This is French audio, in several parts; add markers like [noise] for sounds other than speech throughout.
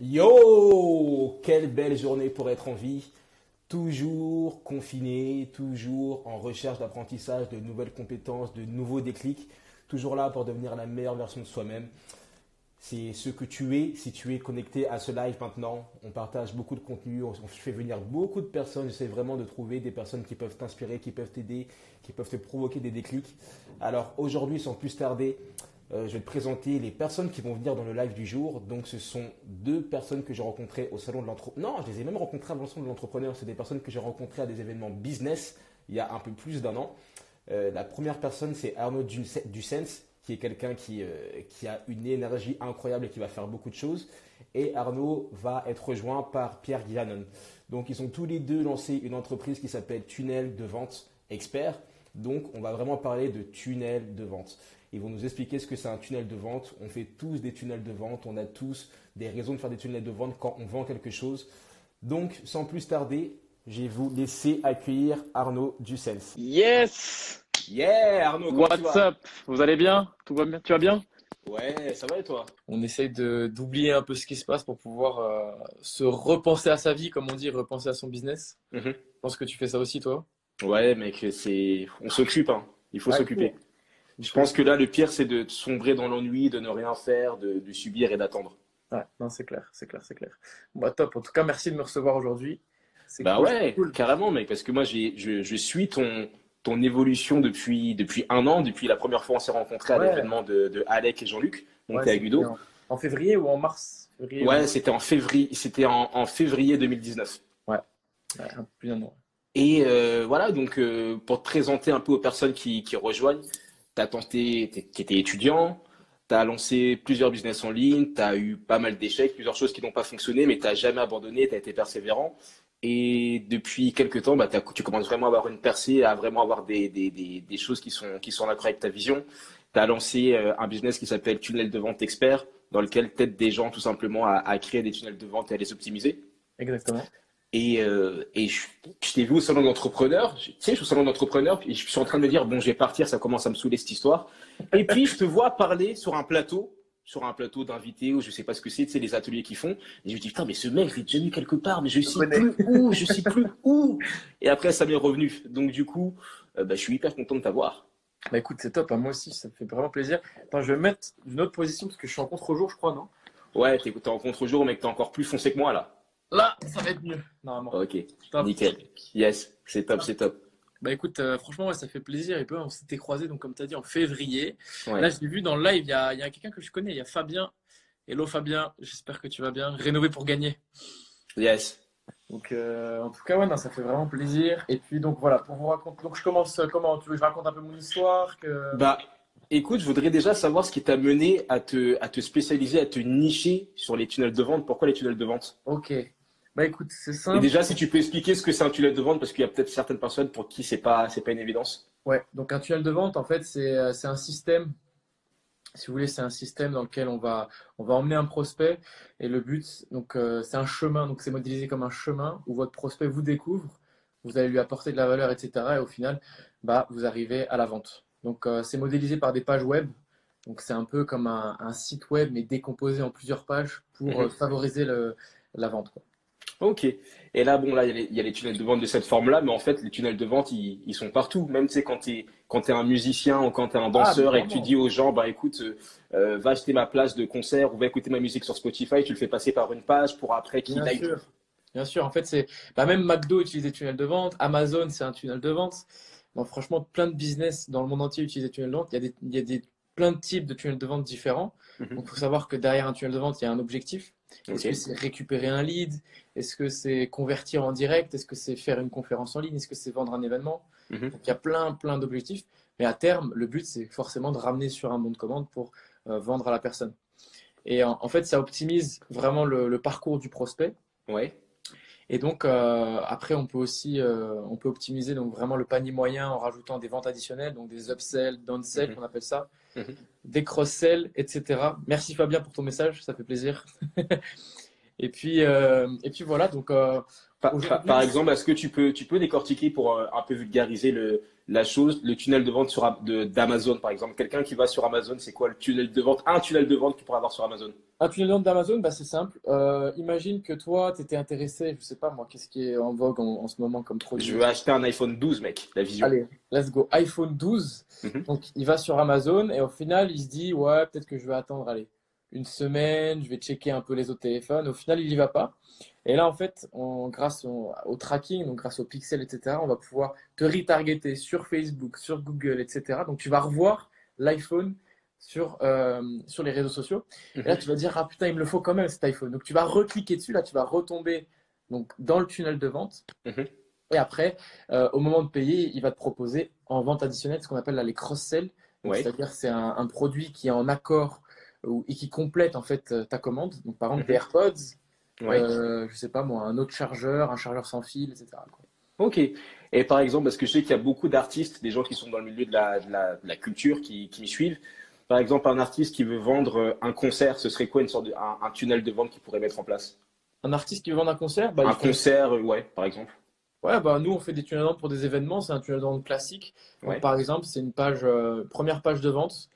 Yo Quelle belle journée pour être en vie. Toujours confiné, toujours en recherche d'apprentissage, de nouvelles compétences, de nouveaux déclics. Toujours là pour devenir la meilleure version de soi-même. C'est ce que tu es si tu es connecté à ce live maintenant. On partage beaucoup de contenu, on fait venir beaucoup de personnes. J'essaie vraiment de trouver des personnes qui peuvent t'inspirer, qui peuvent t'aider, qui peuvent te provoquer des déclics. Alors aujourd'hui, sans plus tarder, euh, je vais te présenter les personnes qui vont venir dans le live du jour. Donc, ce sont deux personnes que j'ai rencontrées au salon de l'entrepreneur. Non, je les ai même rencontrées avant le salon de l'entrepreneur. C'est des personnes que j'ai rencontrées à des événements business il y a un peu plus d'un an. Euh, la première personne, c'est Arnaud Ducens, qui est quelqu'un qui, euh, qui a une énergie incroyable et qui va faire beaucoup de choses. Et Arnaud va être rejoint par Pierre Guillanon. Donc, ils ont tous les deux lancé une entreprise qui s'appelle Tunnel de vente expert. Donc, on va vraiment parler de tunnel de vente. Ils vont nous expliquer ce que c'est un tunnel de vente. On fait tous des tunnels de vente. On a tous des raisons de faire des tunnels de vente quand on vend quelque chose. Donc, sans plus tarder, je vais vous laisser accueillir Arnaud Ducens. Yes Yeah, Arnaud, What's up? Vous allez bien? Tout va bien? Tu vas bien? Ouais, ça va et toi? On essaye d'oublier un peu ce qui se passe pour pouvoir euh, se repenser à sa vie, comme on dit, repenser à son business. Mhm. Je pense que tu fais ça aussi, toi Ouais, mec, c'est on s'occupe. Hein. Il faut s'occuper. Je pense que là, le pire, c'est de sombrer dans l'ennui, de ne rien faire, de, subir et d'attendre. Ouais, non, c'est clair, c'est clair, c'est clair. Bah, top. En tout cas, merci de me recevoir aujourd'hui. Bah ouais, carrément, mec, parce que moi, je, je, suis ton, ton évolution depuis, depuis un an, depuis la première fois on s'est rencontrés à l'événement de, de, Alec et Jean-Luc, monté à Guido. En, février ou en mars? Ouais, c'était en février, c'était en, février 2019. Ouais, plus d'un an. Et euh, voilà, donc euh, pour te présenter un peu aux personnes qui, qui rejoignent, tu as tenté, qui étais étudiant, tu as lancé plusieurs business en ligne, tu as eu pas mal d'échecs, plusieurs choses qui n'ont pas fonctionné, mais tu n'as jamais abandonné, tu as été persévérant. Et depuis quelques temps, bah, tu commences vraiment à avoir une percée, à vraiment avoir des, des, des, choses qui sont, qui sont en accord avec ta vision. Tu as lancé euh, un business qui s'appelle Tunnel de vente expert, dans lequel tu aides des gens tout simplement à, à créer des tunnels de vente et à les optimiser. Exactement. Et, euh, et je, t'ai vu au salon d'entrepreneur, tu sais, je suis au salon d'entrepreneur, et je suis en train de me dire, bon, je vais partir, ça commence à me saouler cette histoire. Et puis, je te vois parler sur un plateau, sur un plateau d'invités, ou je sais pas ce que c'est, tu sais, les ateliers qu'ils font. Et je me dis, putain, mais ce mec, il est déjà vu quelque part, mais je sais plus où, je sais plus où. Et après, ça m'est revenu. Donc, du coup, euh, bah, je suis hyper content de t'avoir. Bah écoute, c'est top, hein. moi aussi, ça me fait vraiment plaisir. Attends, je vais mettre une autre position parce que je suis en contre-jour, je crois, non? Ouais, t'es en contre-jour, mec, t'es encore plus foncé que moi, là. Là, ça va être mieux, normalement. Ok, nickel. Yes, c'est top, c'est top. Bah écoute, euh, franchement, ça fait plaisir. Et puis, on s'était croisés, donc comme tu as dit, en février. Là, je l'ai vu dans le live, il y a, y a quelqu'un que je connais, il y a Fabien. Hello Fabien, j'espère que tu vas bien. Rénové pour gagner. Yes. Donc, euh, en tout cas, ouais, ça fait vraiment plaisir. Et puis, donc voilà, pour vous raconter. Donc, je commence euh, comment Tu veux que je raconte un peu mon histoire que... Bah, écoute, je voudrais déjà savoir ce qui t'a mené à te, à te spécialiser, à te nicher sur les tunnels de vente. Pourquoi les tunnels de vente? Ok. Bah écoute, c'est simple. Et déjà, si tu peux expliquer ce que c'est un tunnel de vente, parce qu'il y a peut-être certaines personnes pour qui c'est pas, c'est pas une évidence. Ouais, donc un tunnel de vente, en fait, c'est, euh, c'est un système. Si vous voulez, c'est un système dans lequel on va, on va emmener un prospect et le but, donc euh, c'est un chemin, donc c'est modélisé comme un chemin où votre prospect vous découvre, vous allez lui apporter de la valeur, etc. Et au final, bah, vous arrivez à la vente. Donc euh, c'est modélisé par des pages web. Donc c'est un peu comme un, un, site web mais décomposé en plusieurs pages pour mhm. favoriser le, la vente. Quoi. Ok. Et là, bon, là, il y, a les tunnels de vente de cette forme-là, mais en fait, les tunnels de vente, ils, sont partout. Même, tu sais, quand tu es, quand es un musicien ou quand tu es un danseur ah, et que tu dis aux gens, bah écoute, euh, euh, va acheter ma place de concert ou va écouter ma musique sur Spotify, tu le fais passer par une page pour après qu'il aille. Sûr. Bien sûr, en fait, c'est bah, même McDo utilise des tunnels de vente, Amazon, c'est un tunnel de vente. Franchement, plein de business dans le monde entier utilisent des tunnels de vente. Il y a, des, il y a des, plein de types de tunnels de vente différents. Mhm. Donc, il faut savoir que derrière un tunnel de vente, il y a un objectif. Est-ce que c'est récupérer un lead? Est-ce que c'est convertir en direct? Est-ce que c'est faire une conférence en ligne? Est-ce que c'est vendre un événement? Mhm. Donc, il y a plein, plein d'objectifs. Mais à terme, le but, c'est forcément de ramener sur un bon de commande pour euh, vendre à la personne. Et en, fait, ça optimise vraiment le, parcours du prospect. Ouais. Et donc, euh, après, on peut aussi euh, on peut optimiser donc vraiment le panier moyen en rajoutant des ventes additionnelles, donc des upsells, downsells, mhm. on appelle ça, mhm. des cross-sells, etc. Merci Fabien pour ton message, ça fait plaisir. [laughs] et, puis, euh, et puis voilà, donc Par, exemple, est-ce que tu peux, tu peux décortiquer pour un peu vulgariser le, la chose, le tunnel de vente d'Amazon, par exemple Quelqu'un qui va sur Amazon, c'est quoi le tunnel de vente? Un tunnel de vente que tu pourrais avoir sur Amazon Un tunnel de vente d'Amazon, bah, c'est simple. Euh, imagine que toi, tu étais intéressé, je sais pas moi, qu'est-ce qui est en vogue en, ce moment comme produit? Je veux acheter un iPhone 12, mec, la vision. Allez, let's go. iPhone 12. Mhm. Donc, il va sur Amazon et au final, il se dit, ouais, peut-être que je vais attendre, allez, une semaine, je vais checker un peu les autres téléphones. Au final, il n'y va pas. Et là, en fait, grâce au, tracking, donc grâce aux pixels, etc., on va pouvoir te retargeter sur Facebook, sur Google, etc. Donc, tu vas revoir l'iPhone sur, euh, sur les réseaux sociaux. Et là, mhm. tu vas dire, ah putain, il me le faut quand même cet iPhone. Donc, tu vas recliquer dessus. Là, tu vas retomber donc, dans le tunnel de vente. Mhm. Et après, euh, au moment de payer, il va te proposer en vente additionnelle ce qu'on appelle les cross-sell. C'est-à-dire c'est un, un, produit qui est en accord et qui complète en fait euh, ta commande. Donc, par exemple, mhm. des AirPods, ouais. euh, je sais pas moi, un autre chargeur, un chargeur sans fil, etc. Ok. Et par exemple, parce que je sais qu'il y a beaucoup d'artistes, des gens qui sont dans le milieu de la, de la, de la culture, qui, qui me suivent. Par exemple, un artiste qui veut vendre euh, un concert, ce serait quoi une sorte de, un, tunnel de vente qu'il pourrait mettre en place? Un artiste qui veut vendre un concert? Bah, Un concert, euh, ouais, par exemple. Ouais, bah nous on fait des tunnels de vente pour des événements, c'est un tunnel de vente classique. par exemple, c'est une page, première page de vente,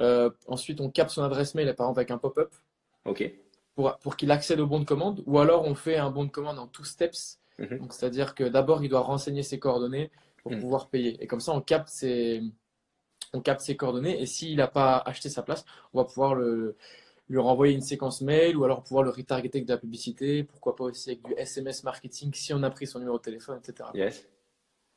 euh, ensuite, on capte son adresse mail, par exemple, avec un pop-up. OK. Pour, pour qu'il accède au bon de commande. Ou alors, on fait un bon de commande en two steps. Mhm. c'est-à-dire que d'abord, il doit renseigner ses coordonnées pour mhm. pouvoir payer. Et comme ça, on capte ses, on capte ses coordonnées. Et s'il n'a pas acheté sa place, on va pouvoir le, lui renvoyer une séquence mail ou alors pouvoir le retargeter avec de la publicité. Pourquoi pas aussi avec du SMS marketing si on a pris son numéro de téléphone, etc. Yes.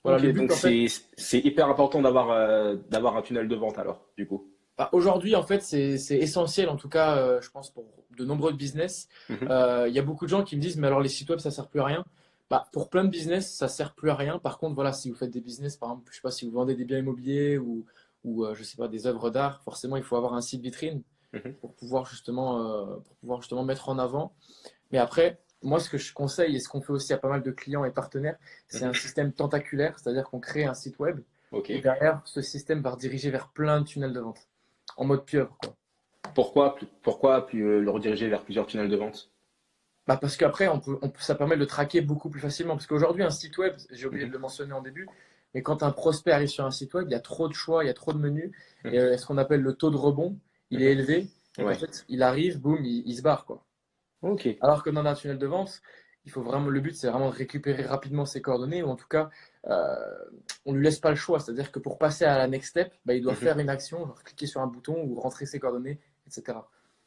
Voilà, donc c'est hyper important d'avoir euh, d'avoir un tunnel de vente alors, du coup. Bah, aujourd'hui, en fait, c'est essentiel, en tout cas, euh, je pense, pour de nombreux business. Mhm. Euh, il y a beaucoup de gens qui me disent, mais alors les sites web, ça sert plus à rien. Bah, pour plein de business, ça sert plus à rien. Par contre, voilà, si vous faites des business, par exemple, je sais pas si vous vendez des biens immobiliers ou, ou euh, je sais pas, des œuvres d'art, forcément, il faut avoir un site vitrine mhm. pour pouvoir justement, pour pouvoir justement mettre en avant. Mais après, moi, ce que je conseille et ce qu'on fait aussi à pas mal de clients et partenaires, c'est un mhm. système tentaculaire, c'est-à-dire qu'on crée un site web. Et derrière, ce système va rediriger vers plein de tunnels de vente en mode pieuvre. Quoi. Pourquoi, pourquoi euh, le rediriger vers plusieurs tunnels de vente? Bah parce qu'après, on peut, ça permet de traquer beaucoup plus facilement. Parce qu'aujourd'hui, un site web, j'ai oublié de le mentionner en début, mais quand un prospect arrive sur un site web, il y a trop de choix, il y a trop de menus. Et euh, ce qu'on appelle le taux de rebond, il est élevé. En fait, il arrive, boum, il, se barre. Quoi. Ok. Alors que dans un tunnel de vente, il faut vraiment, le but, c'est vraiment de récupérer rapidement ses coordonnées, ou en tout cas, euh, on lui laisse pas le choix. C'est-à-dire que pour passer à la next step, bah, il doit mhm. faire une action, genre cliquer sur un bouton ou rentrer ses coordonnées, etc.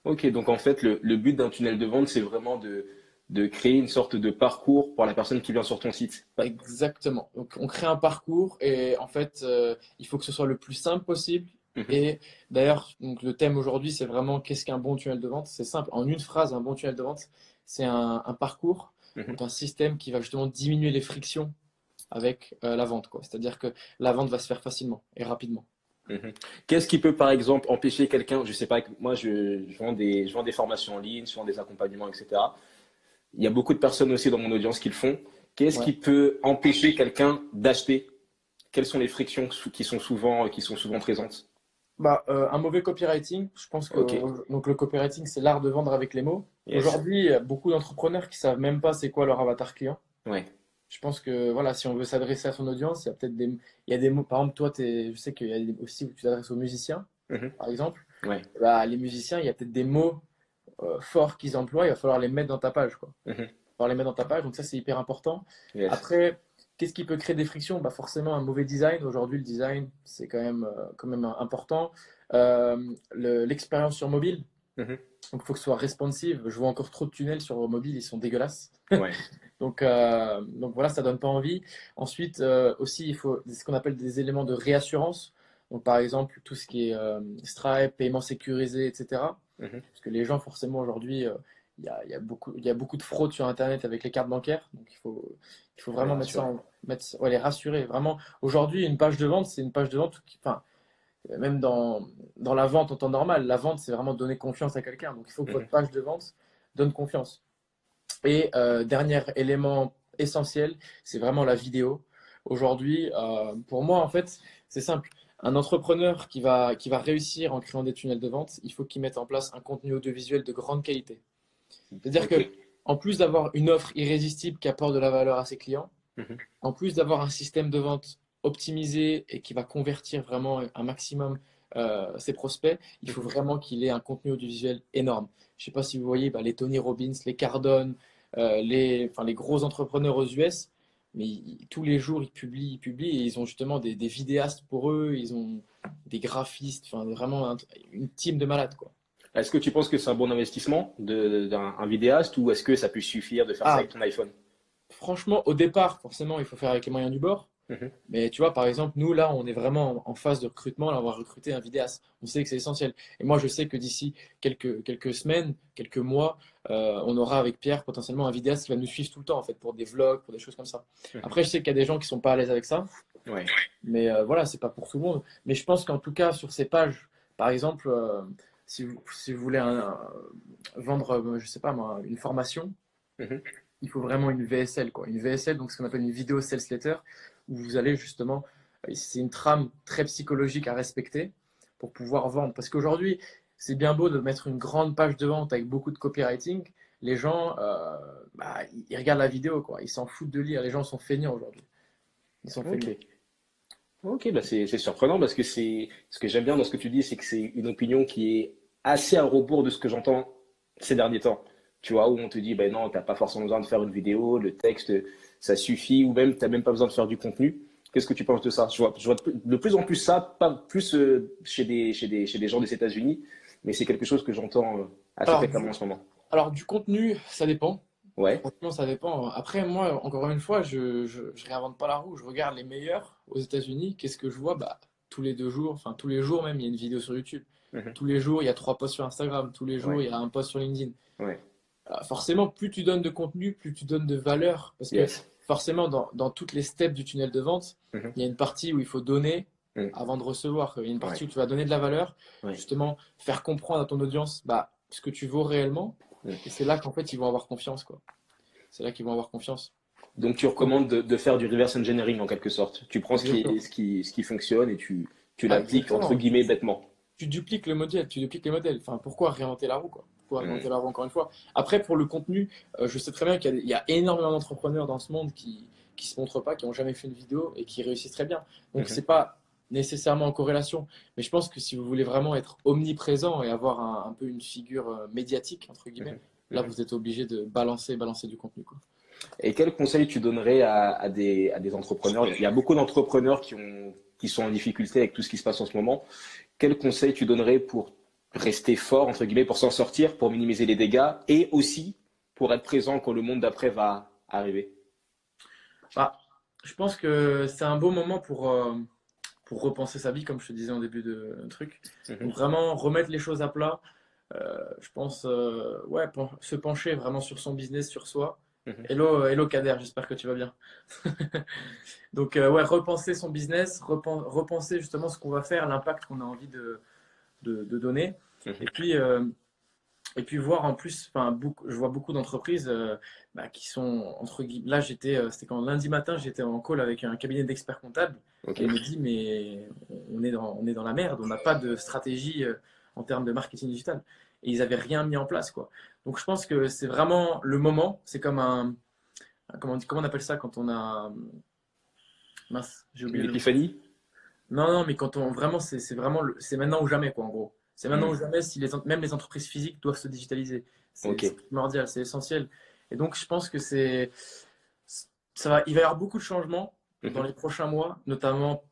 Ok, donc en fait, le, but d'un tunnel de vente, c'est vraiment de, de créer une sorte de parcours pour la personne qui vient sur ton site. Exactement. Donc on crée un parcours et en fait, euh, il faut que ce soit le plus simple possible. Mhm. Et d'ailleurs, donc le thème aujourd'hui, c'est vraiment qu'est-ce qu'un bon tunnel de vente? C'est simple. En une phrase, un bon tunnel de vente, c'est un, parcours, mhm. un système qui va justement diminuer les frictions avec euh, la vente. C'est-à-dire que la vente va se faire facilement et rapidement. Mhm. Qu'est-ce qui peut, par exemple, empêcher quelqu'un, je ne sais pas, moi je, vends des, je vends des formations en ligne, je vends des accompagnements, etc. Il y a beaucoup de personnes aussi dans mon audience qui le font. Qu'est-ce qui peut empêcher quelqu'un d'acheter? Quelles sont les frictions qui sont souvent, qui sont souvent présentes? Bah, euh, un mauvais copywriting, je pense que donc le copywriting c'est l'art de vendre avec les mots. Aujourd'hui, il y a beaucoup d'entrepreneurs qui savent même pas c'est quoi leur avatar client. Ouais je pense que voilà, si on veut s'adresser à son audience, il y a peut-être des, il y a des mots. Par exemple, toi, es, je sais qu'il y a aussi où tu t'adresses aux musiciens, mhm. par exemple. Bah, les musiciens, il y a peut-être des mots euh, forts qu'ils emploient, il va falloir les mettre dans ta page. Quoi. Mhm. Il va falloir les mettre dans ta page, donc ça, c'est hyper important. Après, qu'est-ce qui peut créer des frictions? Bah, Forcément, un mauvais design. Aujourd'hui, le design, c'est quand même, euh, quand même important. Euh, l'expérience sur mobile. Mhm. Donc, il faut que ce soit responsive. Je vois encore trop de tunnels sur mobile, ils sont dégueulasses. Ouais. [laughs] Donc, euh, donc voilà, ça donne pas envie. Ensuite, euh, aussi, il faut ce qu'on appelle des éléments de réassurance. Donc, par exemple, tout ce qui est euh, Stripe, paiement sécurisé, etc. Mhm. Parce que les gens, forcément, aujourd'hui, il y a, y, a beaucoup, y a beaucoup de fraude sur Internet avec les cartes bancaires. Donc, il faut, il faut vraiment mettre ça en, mettre, ouais, les rassurer. Vraiment, aujourd'hui, une page de vente, c'est une page de vente qui, enfin, même dans, dans la vente en temps normal, la vente, c'est vraiment donner confiance à quelqu'un. Donc, il faut que votre page de vente donne confiance. Et euh, dernier élément essentiel, c'est vraiment la vidéo. Aujourd'hui, euh, pour moi, en fait, c'est simple. Un entrepreneur qui va, qui va réussir en créant des tunnels de vente, il faut qu'il mette en place un contenu audiovisuel de grande qualité. C'est-à-dire que en plus d'avoir une offre irrésistible qui apporte de la valeur à ses clients, Mhm. en plus d'avoir un système de vente optimisé et qui va convertir vraiment un maximum euh, ses prospects, il faut vraiment qu'il ait un contenu audiovisuel énorme. Je ne sais pas si vous voyez bah, les Tony Robbins, les Cardone, euh, les, enfin, les gros entrepreneurs aux US, mais ils- tous les jours ils publient, ils publient et ils ont justement des, des vidéastes pour eux, ils ont des graphistes, enfin vraiment un- une team de malades quoi. Est-ce que tu penses que c'est un bon investissement d'un un vidéaste ou est-ce que ça peut suffire de faire ça Ah. avec ton iPhone? Franchement, au départ, forcément, il faut faire avec les moyens du bord. Mhm. Mais tu vois, par exemple, nous, là, on est vraiment en phase de recrutement. Là, on va recruter un vidéaste. On sait que c'est essentiel. Et moi, je sais que d'ici quelques, quelques semaines, quelques mois, euh, on aura avec Pierre potentiellement un vidéaste qui va nous suivre tout le temps, en fait, pour des vlogs, pour des choses comme ça. Mhm. Après, je sais qu'il y a des gens qui sont pas à l'aise avec ça. Ouais. Mais euh, voilà, c'est pas pour tout le monde. Mais je pense qu'en tout cas, sur ces pages, par exemple, euh, si vous, si vous voulez un- un- vendre, euh, je sais pas moi, une formation, Mhm. Il faut vraiment une VSL, quoi. Une VSL, donc ce qu'on appelle une vidéo sales letter, où vous allez justement, euh, c'est une trame très psychologique à respecter pour pouvoir vendre. Parce qu'aujourd'hui, c'est bien beau de mettre une grande page de vente avec beaucoup de copywriting. Les gens, euh, bah, ils regardent la vidéo, quoi. Ils s'en foutent de lire. Les gens sont feignants aujourd'hui. Ils sont feignants. Ok. Ok, bah c'est c'est surprenant parce que c'est ce que j'aime bien dans ce que tu dis, c'est que c'est une opinion qui est assez à rebours de ce que j'entends ces derniers temps. Tu vois, où on te dit, ben non, t'as pas forcément besoin de faire une vidéo, le texte, ça suffit, ou même t'as même pas besoin de faire du contenu. Qu'est-ce que tu penses de ça? Je vois, je vois de plus en plus ça, pas plus euh, chez des, chez des, chez des gens des États-Unis, mais c'est quelque chose que j'entends euh, assez fréquemment en ce moment. Alors, du contenu, ça dépend. Ouais, Franchement, ça dépend. Après, moi, encore une fois, je, je, je réinvente pas la roue. Je regarde les meilleurs aux États-Unis. Qu'est-ce que je vois? Bah, tous les deux jours, enfin, tous les jours même, il y a une vidéo sur YouTube. Mhm. Tous les jours, il y a trois posts sur Instagram. Tous les jours, Ouais. il y a un post sur LinkedIn. ouais, forcément, plus tu donnes de contenu, plus tu donnes de valeur. Parce que forcément, dans, dans toutes les steps du tunnel de vente, Mhm. il y a une partie où il faut donner Mhm. avant de recevoir. Il y a une partie Ouais. où tu vas donner de la valeur, Ouais. justement, faire comprendre à ton audience bah, ce que tu vaux réellement. Et c'est là qu'en fait, ils vont avoir confiance, quoi. C'est là qu'ils vont avoir confiance. Donc tu recommandes de, de faire du reverse engineering en quelque sorte. Tu prends ce qui, Exactement. ce qui, ce qui fonctionne et tu, tu Ah, l'appliques entre guillemets bêtement. Tu dupliques le modèle, tu dupliques les modèles. Enfin, pourquoi réinventer la roue, quoi? Réinventer la roue encore une fois? Après, pour le contenu, euh, je sais très bien qu'il y a, il y a énormément d'entrepreneurs dans ce monde qui qui se montrent pas, qui n'ont jamais fait une vidéo et qui réussissent très bien. Donc, Mhm. c'est pas nécessairement en corrélation. Mais je pense que si vous voulez vraiment être omniprésent et avoir un, un peu une figure euh, médiatique, entre guillemets, Mhm. là, Mhm. vous êtes obligé de balancer, balancer du contenu, quoi. Et quel conseil tu donnerais à, à des, à des entrepreneurs? Il y a beaucoup d'entrepreneurs qui, ont, qui sont en difficulté avec tout ce qui se passe en ce moment. Quel conseil tu donnerais pour rester fort, entre guillemets, pour s'en sortir, pour minimiser les dégâts et aussi pour être présent quand le monde d'après va arriver Bah, je pense que c'est un beau moment pour, euh, pour repenser sa vie, comme je te disais en début de truc. Mhm. Donc vraiment remettre les choses à plat. Euh, je pense, euh, ouais, se pencher vraiment sur son business, sur soi. Mhm. Hello, hello Kader, j'espère que tu vas bien. [laughs] Donc ouais, repenser son business, repen- repenser justement ce qu'on va faire, l'impact qu'on a envie de, de, de donner. Mhm. Et puis, euh, et puis voir en plus, enfin, je vois beaucoup d'entreprises euh, bah, qui sont entre guillemets. Là, j'étais, euh, c'était quand lundi matin, j'étais en call avec un cabinet d'experts comptables. Et il me dit, mais on est dans, on est dans la merde, on n'a pas de stratégie en termes de marketing digital. Et ils n'avaient rien mis en place, quoi. Donc je pense que c'est vraiment le moment. C'est comme un, comment on dit, comment on appelle ça quand on a, mince, j'ai oublié Une le nom. épiphanie? Non, non, mais quand on vraiment, c'est vraiment, c'est maintenant ou jamais, quoi, en gros. C'est maintenant Mm. ou jamais si les, même les entreprises physiques doivent se digitaliser. C'est Ok. c'est primordial, c'est essentiel. Et donc je pense que c'est, ça va, il va y avoir beaucoup de changements dans Mhm. les prochains mois, notamment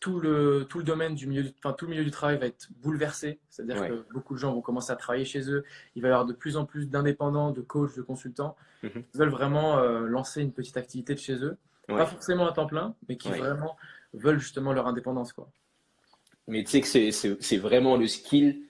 tout le, tout le domaine du milieu, du- enfin, tout le milieu du travail va être bouleversé. C'est-à-dire Ouais. que beaucoup de gens vont commencer à travailler chez eux. Il va y avoir de plus en plus d'indépendants, de coachs, de consultants Mhm. qui veulent vraiment euh, lancer une petite activité de chez eux. Ouais. Pas forcément à temps plein, mais qui Ouais. vraiment veulent justement leur indépendance, quoi. Mais tu sais que c'est- vraiment le skill.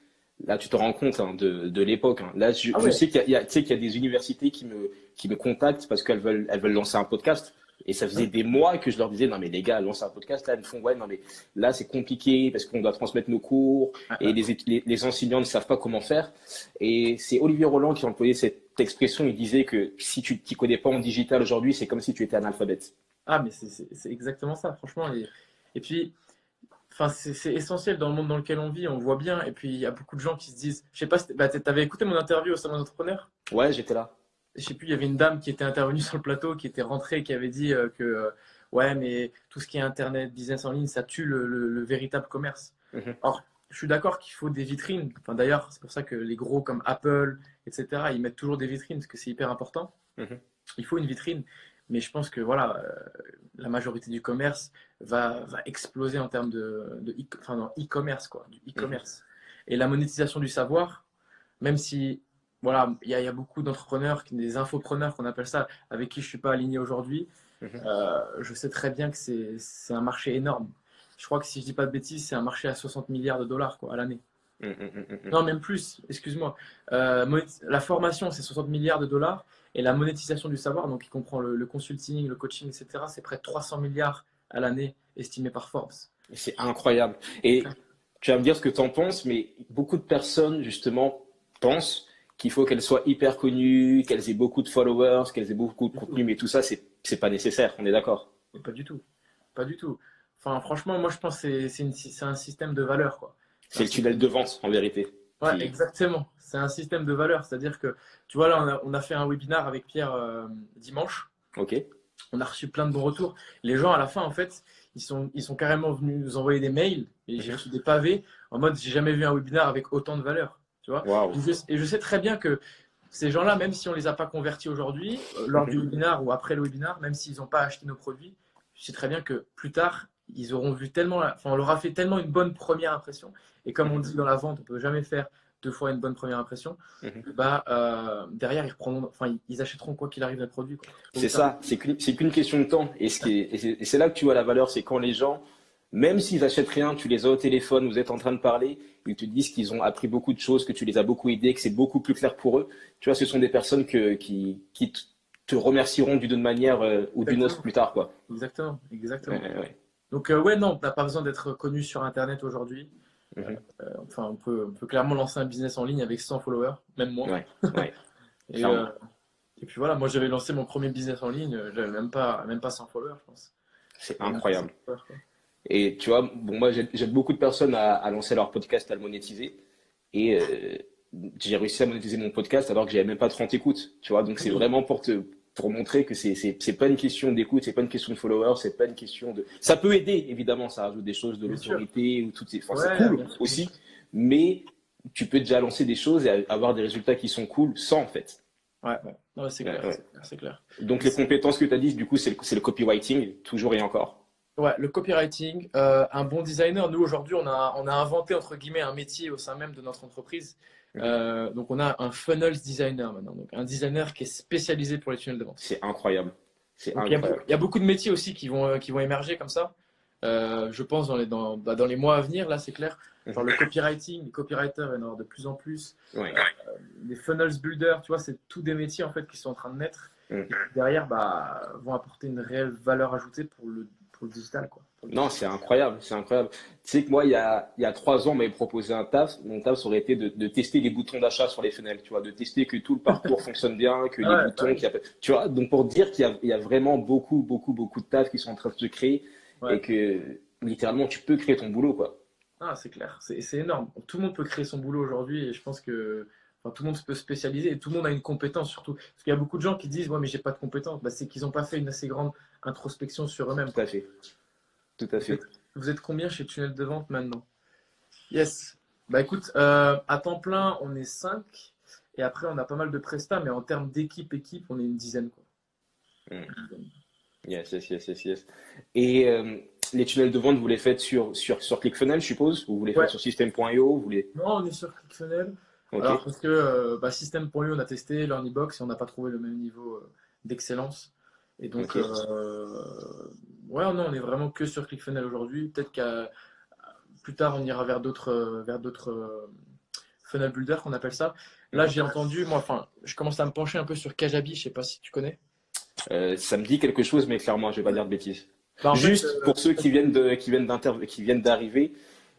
Là, tu te rends compte hein, de, de l'époque. hein. Là, je, Ah sais qu'il y a, il y a- tu sais qu'il y a des universités qui me, qui me contactent parce qu'elles veulent, elles veulent lancer un podcast. Et ça faisait des mois que je leur disais, non mais les gars, lancez un podcast. Là, ils me font, ouais, non mais là, c'est compliqué parce qu'on doit transmettre nos cours et les, étu- les, les enseignants ne savent pas comment faire. Et c'est Olivier Roland qui employait cette expression. Il disait que si tu t'y connais pas en digital aujourd'hui, c'est comme si tu étais analphabète. Ah, mais c'est- exactement ça, franchement. Et, et puis, enfin, c'est essentiel dans le monde dans lequel on vit, on voit bien. Et puis, il y a beaucoup de gens qui se disent, je sais pas, si bah, t'avais écouté mon interview au salon d'entrepreneur? Ouais, j'étais là. je sais plus, il y avait une dame qui était intervenue [laughs] sur le plateau, qui était rentrée, qui avait dit euh, que euh, ouais, mais tout ce qui est internet, business en ligne, ça tue le, le- le véritable commerce. Mhm. Alors, je suis d'accord qu'il faut des vitrines. Enfin, d'ailleurs, c'est pour ça que les gros comme Apple, etc., ils mettent toujours des vitrines parce que c'est hyper important. Mhm. Il faut une vitrine. Mais je pense que voilà, euh, la majorité du commerce va, va exploser en termes de, de e- enfin, e-commerce, quoi, du e-commerce. Et la monétisation du savoir, même si voilà, il y, a- il y a beaucoup d'entrepreneurs, des infopreneurs qu'on appelle ça, avec qui je suis pas aligné aujourd'hui. Mhm. Euh, je sais très bien que c'est c'est un marché énorme. Je crois que si je dis pas de bêtises, c'est un marché à 60 milliards de dollars quoi, à l'année. Mm, mm, mm. Non, même plus, excuse-moi. Euh, la formation, c'est 60 milliards de dollars. Et la monétisation du savoir, donc qui comprend le, le consulting, le coaching, etc., c'est près de 300 milliards à l'année, estimé par Forbes. C'est incroyable. Et tu vas me dire ce que tu en penses, mais beaucoup de personnes, justement, pensent qu'il faut qu'elles soient hyper connues, qu'elles aient beaucoup de followers, qu'elles aient beaucoup de contenu, mais tout ça, c'est pas nécessaire, on est d'accord? Pas du tout. Pas du tout. Enfin, franchement, moi, je pense que c'est- un système de valeur, quoi. C'est le tunnel de vente, en vérité. Ouais, Qui- exactement. C'est un système de valeur. C'est-à-dire que, tu vois, là, on a, on a fait un webinar avec Pierre euh, dimanche. Ok. On a reçu plein de bons retours. Les gens, à la fin, en fait, ils sont, ils sont carrément venus nous envoyer des mails et j'ai reçu des pavés en mode j'ai jamais vu un webinar avec autant de valeur. Tu vois et je, et je sais très bien que ces gens-là, même si on les a pas convertis aujourd'hui, euh, lors du Mhm. webinar ou après le webinar, même s'ils n'ont pas acheté nos produits, je sais très bien que plus tard, ils auront vu tellement, enfin, on leur a fait tellement une bonne première impression. Et comme on dit dans la vente, on peut jamais faire deux fois une bonne première impression. Bah, euh, derrière, ils reprendront, enfin, ils- achèteront quoi qu'il arrive le produit. C'est ça, c'est qu'une question de temps. Et c'est là que tu vois la valeur, c'est quand les gens, même s'ils achètent rien, tu les as au téléphone, vous êtes en train de parler, ils te disent qu'ils ont appris beaucoup de choses, que tu les as beaucoup aidés, que c'est beaucoup plus clair pour eux. Tu vois, ce sont des personnes que, qui, qui te- te remercieront d'une manière euh, ou d'une autre plus tard, quoi. Exactement, exactement. Ouais, ouais. Donc, euh, ouais, non, t'as pas besoin d'être connu sur Internet aujourd'hui. Mhm. Euh, enfin, on peut, on peut clairement lancer un business en ligne avec 100 followers, même moins. Ouais, [laughs] ouais. Et, euh, puis voilà, moi j'avais lancé mon premier business en ligne, euh, j'avais même pas, même pas 100 followers, je pense. C'est incroyable. 100 followers, quoi. Et tu vois, bon, moi, j'aide beaucoup de personnes à, à lancer leur podcast, à le monétiser. Et euh, j'ai réussi à monétiser mon podcast alors que j'avais même pas 30 écoutes. Tu vois, donc c'est Oui. vraiment pour te pour montrer que c'est c'est c'est pas une question d'écoute, c'est pas une question de followers, c'est pas une question de. Ça peut aider évidemment, ça rajoute des choses de l'autorité ou toutes ces. Enfin, Ouais, c'est cool aussi, mais tu peux déjà lancer des choses et avoir des résultats qui sont cool sans en fait. Ouais, ouais. Non, mais c'est Ouais, clair, ouais. c'est clair. Donc les compétences que tu as dit, du coup, c'est le, c'est le copywriting, toujours et encore. Ouais, le copywriting, euh, un bon designer. Nous, aujourd'hui, on a, on a inventé, entre guillemets, un métier au sein même de notre entreprise. Euh, donc, on a un funnels designer maintenant. Donc, un designer qui est spécialisé pour les tunnels de vente. C'est incroyable. Il y, a, y a beaucoup de métiers aussi qui vont, euh, qui vont émerger comme ça. Euh, je pense dans les, dans, bah, dans les mois à venir, là, c'est clair. Genre le copywriting, les copywriters, il y en aura de plus en plus. Ouais. Les funnels builders, tu vois, c'est tous des métiers en fait qui sont en train de naître. Mhm. Et derrière, bah, vont apporter une réelle valeur ajoutée pour le, pour le digital, quoi. Pour le Non, c'est incroyable, c'est incroyable. Tu sais que moi, il y a, il y a trois ans, on m'avait proposé un taf. Mon taf, ça aurait été de, de tester les boutons d'achat sur les fenêtres, tu vois, de tester que tout le parcours [laughs] fonctionne bien, que les Ouais, boutons, qu'il y a- tu vois. Donc pour dire qu'il y a, il y a vraiment beaucoup, beaucoup, beaucoup de taf qui sont en train de se créer Ouais. et que littéralement, tu peux créer ton boulot, quoi. Ah, c'est clair, c'est énorme. Tout le monde peut créer son boulot aujourd'hui et je pense que enfin, tout le monde peut se spécialiser et tout le monde a une compétence surtout. Parce qu'il y a beaucoup de gens qui disent Ouais, mais j'ai pas de compétence. Bah, c'est qu'ils n'ont pas fait une assez grande introspection sur eux-mêmes. Tout à fait. Tout à fait. Vous êtes combien chez Tunnel de Vente maintenant? Yes. Bah écoute, euh, à temps plein, on est 5 et après, on a pas mal de prestats, mais en termes d'équipe, équipe, on est une dizaine. Quoi. Mm. Dizaine. Yes, yes, yes, yes, yes. Et euh, les tunnels de vente, vous les faites sur, sur, sur ClickFunnels, je suppose? Ou vous les faites Ouais. sur System.io les... Non, on est sur ClickFunnels. Alors, parce que euh, bah, System.io, on a testé LearnyBox et on n'a pas trouvé le même niveau euh, d'excellence. Et donc, euh, ouais, non, on est vraiment que sur ClickFunnels aujourd'hui. Peut-être qu'à plus tard, on ira vers d'autres vers d'autres funnel builders qu'on appelle ça. Là, j'ai entendu, moi, enfin, je commence à me pencher un peu sur Kajabi, je sais pas si tu connais. Euh, ça me dit quelque chose, mais clairement, je vais pas dire de bêtises. Bah, fait, Juste euh, pour ceux qui viennent de, qui viennent qui viennent d'arriver,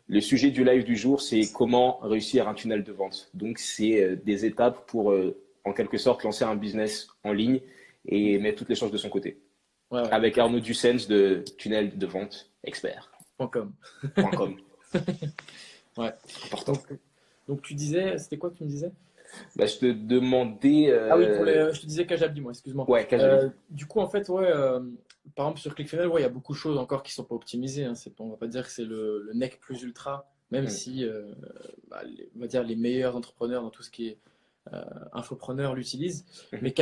le sujet du live du jour, c'est comment réussir un tunnel de vente. Donc, c'est euh, des étapes pour, euh, en quelque sorte, lancer un business en ligne et mettre toutes les chances de son côté. ouais, ouais, Avec Arnaud Dussens de Tunnel de Vente Expert.com. point com. [laughs] Ouais. Important. Donc, donc tu disais, c'était quoi que tu me disais? bah, je te demandais. Ah oui, pour les, je te disais Kajabi, moi, excuse-moi. Ouais, Kajabi. du coup, en fait, ouais, par exemple, sur ClickFunnels, ouais, il y a beaucoup de choses encore qui ne sont pas optimisées. Hein. C'est, on va pas dire que c'est le, le neck plus ultra, même mm. si, bah, on va dire, les meilleurs entrepreneurs dans tout ce qui est euh, infopreneurs l'utilisent. Mhm. Mais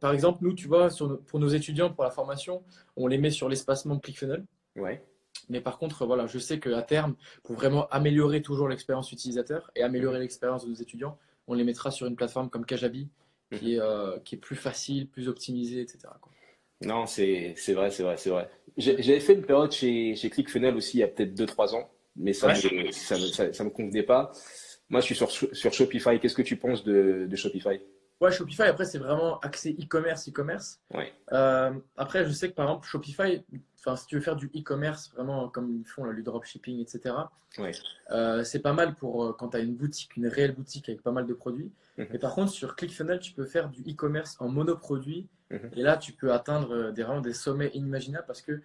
par exemple, nous, tu vois, pour nos étudiants, pour la formation, on les met sur l'espacement de ClickFunnels. Ouais. Mais par contre, voilà, je sais qu'à terme, pour vraiment améliorer toujours l'expérience utilisateur et améliorer mhm. l'expérience de nos étudiants, on les mettra sur une plateforme comme Kajabi, qui, mhm. est, euh, qui est plus facile, plus optimisée, etc. Non, c'est vrai, c'est vrai, c'est vrai. J'avais fait une période chez, chez ClickFunnels aussi il y a peut-être 2-3 ans, mais ça ne ça, ça, me convenait pas. Moi, je suis sur, sur Shopify. Qu'est-ce que tu penses de, de Shopify? Ouais, Shopify, après, c'est vraiment accès e-commerce, e-commerce. Ouais. Euh, après, je sais que par exemple, Shopify, si tu veux faire du e-commerce, vraiment comme ils font là, le dropshipping, etc., ouais. Euh, c'est pas mal pour euh, quand tu as une boutique, une réelle boutique avec pas mal de produits. Mhm. Mais par contre, sur ClickFunnels, tu peux faire du e-commerce en monoproduit. Mhm. Et là, tu peux atteindre des, vraiment des sommets inimaginables parce que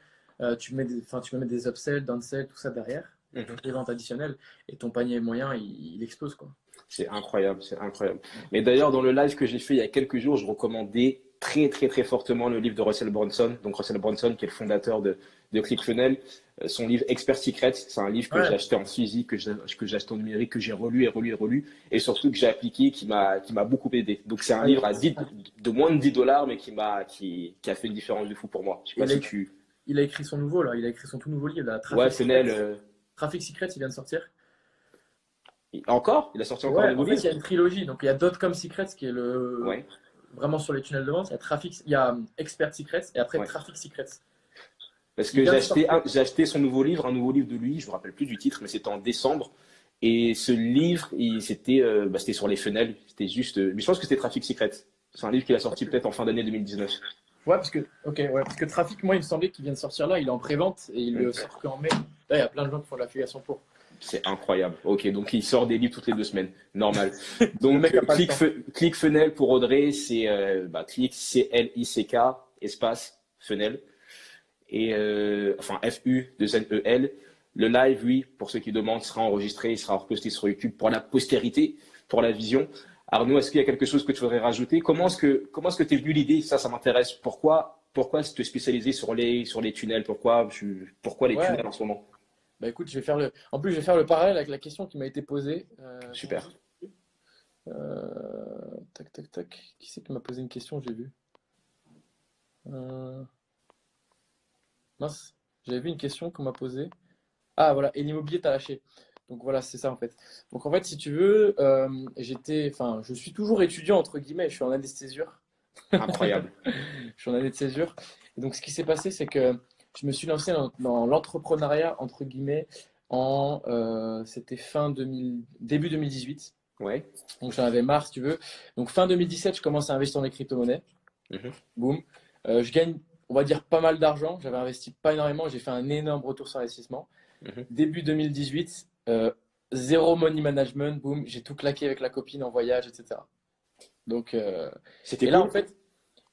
tu, mets des, tu peux mettre des upsells, downsells, tout ça derrière. Mhm. des ventes additionnelles et ton panier moyen il, explose quoi. C'est incroyable, c'est incroyable. Mais d'ailleurs dans le live que j'ai fait il y a quelques jours, je recommandais très très très fortement le livre de Russell Brunson. Donc Russell Brunson qui est le fondateur de, de ClickFunnels, euh, son livre Expert Secret, c'est un livre que j'ai acheté en physique, que j'ai acheté en numérique, que j'ai relu et relu et relu, et surtout que j'ai appliqué, qui m'a qui m'a beaucoup aidé. Donc c'est un livre à de moins de 10 dollars, mais qui m'a qui, qui, a fait une différence de fou pour moi. Je sais pas si tu... il a écrit son nouveau là, il a écrit son tout nouveau livre là. Ouais, euh, Traffic Secret, il vient de sortir. Encore Il a sorti encore un En fait, il y a une trilogie. Donc, il y a Dotcom Secrets qui est le. Vraiment sur les tunnels de vente. Il y a, Traffic... il y a hum, Expert Secrets et après Traffic Secrets. Parce que j'ai acheté, acheté son nouveau livre, un nouveau livre de lui, je ne me rappelle plus du titre, mais c'était en décembre. Et ce livre, c'était euh, bah, sur les fenêtres. C'était juste. Euh, mais je pense que c'était Traffic Secret. C'est un livre qu'il a sorti peut-être en fin d'année 2019. Ouais, parce que, ok, ouais, parce que Trafic, moi, il me semblait qu'il vient de sortir là, il est en pré-vente et il le sort qu'en mai. Là, il y a plein de gens qui font l'affiliation pour. C'est incroyable. Ok, donc il sort des livres toutes les deux semaines. Normal. [laughs] Donc, clic, clic Fenel pour Audrey, c'est euh, bah, clic C-L-I-C-K, espace Fenel. Et euh, enfin, F-U, 2 N-E-L. Le live, oui, pour ceux qui demandent, sera enregistré, il sera reposté sur YouTube pour la postérité, pour la vision. Arnaud, est-ce qu'il y a quelque chose que tu voudrais rajouter? Comment est-ce que comment est-ce que t'es venu l'idée? Ça, ça m'intéresse. Pourquoi pourquoi te spécialiser sur les sur les tunnels? Pourquoi pourquoi les tunnels en ce moment? Bah écoute, je vais faire le. En plus, je vais faire le parallèle avec la question qui m'a été posée. Euh, Super. Euh, tac tac tac. Qui c'est qui m'a posé une question J'ai vu. Euh... Mince, j'avais vu une question qu'on m'a posée. Ah voilà, et l'immobilier t'a lâché. Donc voilà, c'est ça en fait. Donc en fait, si tu veux, j'étais, enfin, je suis toujours étudiant entre guillemets. Je suis en année de césure. Incroyable. [laughs] je suis en année de césure. Et donc ce qui s'est passé, c'est que je me suis lancé dans, l'entrepreneuriat entre guillemets en, euh, c'était fin 2000, début 2018. Ouais. Donc j'en avais marre, si tu veux. Donc fin 2017, je commence à investir dans les crypto-monnaies. Boum. Euh, je gagne, on va dire, pas mal d'argent. J'avais investi pas énormément. J'ai fait un énorme retour sur investissement. Mhm. Début 2018, euh, zéro money management, boum, j'ai tout claqué avec la copine en voyage, etc. Donc, euh, c'était là, en fait,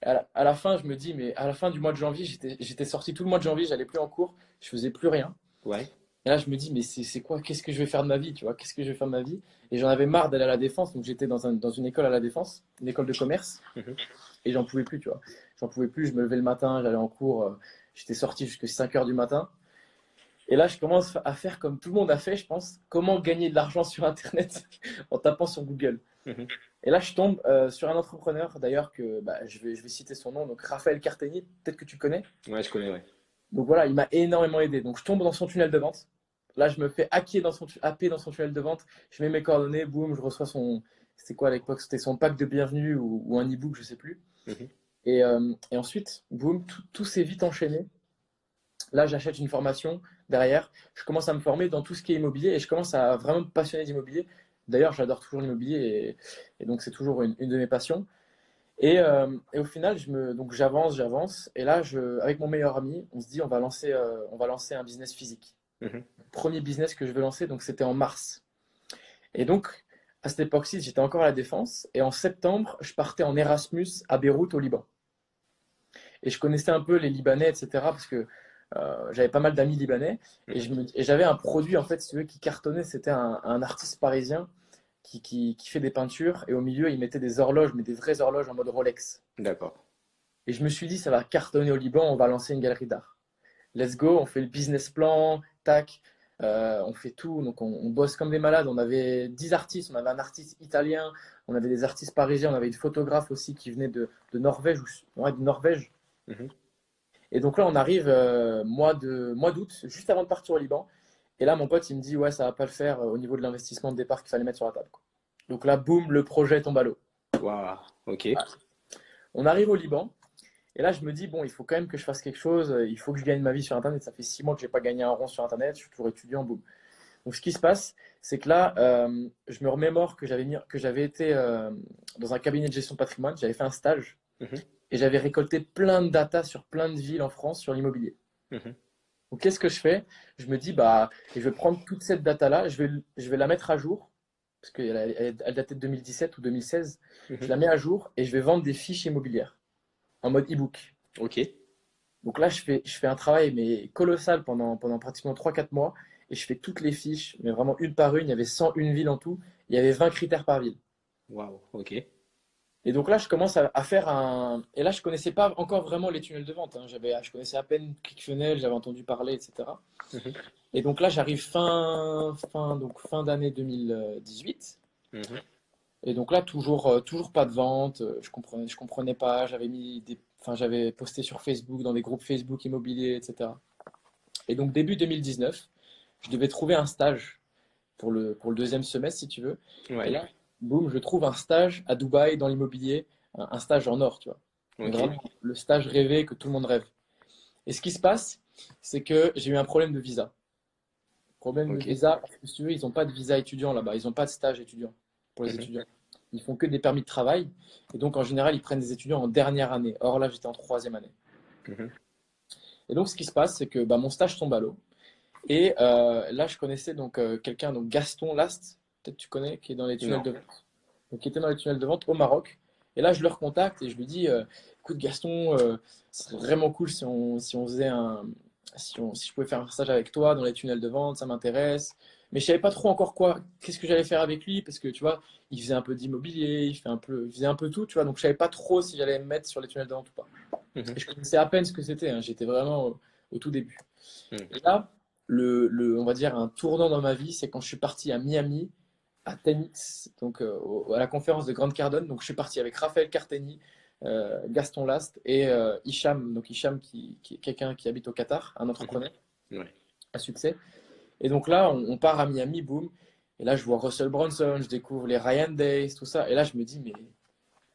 à la, fin, je me dis, mais à la fin du mois de janvier, j'étais sorti tout le mois de janvier, j'allais plus en cours, je faisais plus rien. Ouais. Et là, je me dis, mais c'est quoi? Qu'est-ce que je vais faire de ma vie Tu vois? Qu'est-ce que je vais faire de ma vie? Et j'en avais marre d'aller à la défense, donc j'étais dans, dans, une école à la défense, une école de commerce, mhm. et j'en pouvais plus, tu vois. J'en pouvais plus, je me levais le matin, j'allais en cours, euh, j'étais sorti jusqu'à 5 heures du matin. Et là, je commence à faire comme tout le monde a fait, je pense, comment gagner de l'argent sur Internet [laughs] en tapant sur Google. Mhm. Et là, je tombe euh, sur un entrepreneur, d'ailleurs, que bah, je, vais, je vais citer son nom, donc Raphaël Carteni, peut-être que tu connais. Ouais, je connais, ouais. Donc voilà, il m'a énormément aidé. Donc je tombe dans son tunnel de vente. Là, je me fais hacker dans son, happer dans son tunnel de vente. Je mets mes coordonnées, boum, je reçois son. C'était quoi à l'époque? C'était son pack de bienvenue ou, un e-book, je sais plus. Mhm. et, euh, et, ensuite, boum, tout s'est vite enchaîné. Là, j'achète une formation derrière. Je commence à me former dans tout ce qui est immobilier et je commence à vraiment me passionner d'immobilier. D'ailleurs, j'adore toujours l'immobilier et, donc c'est toujours une, de mes passions. Et, euh, au final, je me, donc j'avance, j'avance. Et là, je, avec mon meilleur ami, on se dit on va lancer, euh, on va lancer un business physique. Mhm. Premier business que je veux lancer, donc c'était en mars. Et donc, à cette époque-ci, j'étais encore à la défense. Et en septembre, je partais en Erasmus à Beyrouth, au Liban. Et je connaissais un peu les Libanais, etc. Parce que j'avais pas mal d'amis libanais et, j'avais un produit en fait, si tu veux, qui cartonnait. C'était un, artiste parisien qui, qui, qui fait des peintures et au milieu, il mettait des horloges, mais des vraies horloges en mode Rolex. D'accord. Et je me suis dit, ça va cartonner au Liban, on va lancer une galerie d'art. Let's go, on fait le business plan, tac, euh, on fait tout. Donc, on, on bosse comme des malades. On avait 10 artistes, on avait un artiste italien, on avait des artistes parisiens, on avait une photographe aussi qui venait de, de Norvège, ou, ouais, de Norvège. Mhm. Et donc là, on arrive euh, mois de mois d'août, juste avant de partir au Liban. Et là, mon pote, il me dit, ouais, ça va pas le faire euh, au niveau de l'investissement de départ qu'il fallait mettre sur la table. quoi. Donc là, boum, le projet tombe à l'eau. Waouh. Ok. On arrive au Liban. Et là, je me dis, bon, il faut quand même que je fasse quelque chose. euh, Il faut que je gagne ma vie sur Internet. Ça fait six mois que j'ai pas gagné un rond sur Internet. Je suis toujours étudiant, boum. Donc, ce qui se passe, c'est que là, euh, je me remémore que j'avais mis, que j'avais été euh, dans un cabinet de gestion de patrimoine. J'avais fait un stage Mhm. Et j'avais récolté plein de data sur plein de villes en France sur l'immobilier. Mhm. Donc, qu'est-ce que je fais? Je me dis, bah, je vais prendre toute cette data-là, je vais, je vais la mettre à jour, parce qu'elle elle, elle datait de 2017 ou 2016. Mhm. Je la mets à jour et je vais vendre des fiches immobilières en mode e-book. Ok. Donc là, je fais, je fais un travail mais colossal pendant, pendant pratiquement 3-4 mois et je fais toutes les fiches, mais vraiment une par une. Il y avait 101 villes en tout, il y avait 20 critères par ville. Waouh. Ok. Et donc là, je commence à, à faire un. Et là, je connaissais pas encore vraiment les tunnels de vente. hein. J'avais, je connaissais à peine ClickFunnels, j'avais entendu parler, etc. Mhm. Et donc là, j'arrive fin, fin, donc fin d'année 2018. Mhm. Et donc là, toujours, euh, toujours pas de vente. euh, Je comprenais, je comprenais pas. J'avais mis des, enfin, j'avais posté sur Facebook, dans des groupes Facebook immobiliers, etc. Et donc début 2019, je devais trouver un stage pour le, pour le deuxième semestre, si tu veux. Et Ouais. là, boum, je trouve un stage à Dubaï dans l'immobilier, un, stage en or, tu vois. Vraiment, le stage rêvé que tout le monde rêve. Et ce qui se passe, c'est que j'ai eu un problème de visa. Problème de visa, parce que si tu veux, ils n'ont pas de visa étudiant là-bas, ils n'ont pas de stage étudiant pour les Mhm. étudiants. Ils font que des permis de travail. Et donc, en général, ils prennent des étudiants en dernière année. Or, là, j'étais en troisième année. Mhm. Et donc, ce qui se passe, c'est que bah, mon stage tombe à l'eau. Et euh, là, je connaissais donc euh, quelqu'un, donc Gaston Last, peut-être tu connais, qui est dans les tunnels Non. de vente. Donc, qui était dans les tunnels de vente au Maroc. Et là, je le recontacte et je lui dis, euh, écoute, Gaston, euh, ce serait vraiment cool si on, si on faisait un, si on, si je pouvais faire un stage avec toi dans les tunnels de vente, ça m'intéresse. Mais je savais pas trop encore quoi, qu'est-ce que j'allais faire avec lui, parce que tu vois, il faisait un peu d'immobilier, il fait un peu, il faisait un peu tout, tu vois. Donc, je savais pas trop si j'allais me mettre sur les tunnels de vente ou pas. Mhm. Et je connaissais à peine ce que c'était. hein. J'étais vraiment au, au tout début. Mhm. Et là, le, le, on va dire un tournant dans ma vie, c'est quand je suis parti à Miami, à Tenix, donc euh, au- à la conférence de Grande Cardone. Donc, je suis parti avec Raphaël Carteni, euh, Gaston Last et euh, Hicham. Donc, Hicham, qui, qui est quelqu'un qui habite au Qatar, un entrepreneur Ouais. à succès. Et donc là, on, on part à Miami, boum. Et là, je vois Russell Brunson, je découvre les Ryan Days, tout ça. Et là, je me dis, mais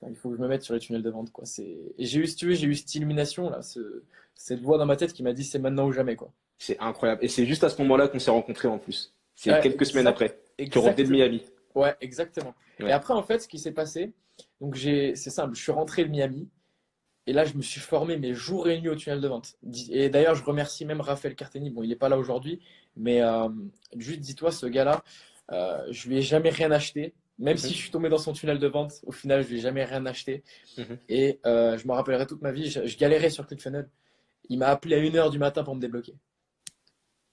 il faut que je me mette sur les tunnels de vente, quoi. Et j'ai eu, si tu veux, j'ai eu cette illumination, là, ce- cette voix dans ma tête qui m'a dit, c'est maintenant ou jamais, quoi. C'est incroyable. Et c'est juste à ce moment-là qu'on s'est rencontrés en plus. C'est Ouais, quelques semaines après. Tu revenais de. Miami. Ouais, exactement. Ouais. Et après, en fait, ce qui s'est passé, donc j'ai, c'est simple, je suis rentré de Miami. Et là, je me suis formé mes jours et nuits au tunnel de vente. Et d'ailleurs, je remercie même Raphaël Carteni. Bon, il n'est pas là aujourd'hui, mais euh, juste dis-toi, ce gars-là, euh, je lui ai jamais rien acheté. Même Mhm. si je suis tombé dans son tunnel de vente, au final, je lui ai jamais rien acheté. Mhm. Et euh, je me rappellerai toute ma vie, je, je galérais sur ClickFunnels. Il m'a appelé à 1h du matin pour me débloquer.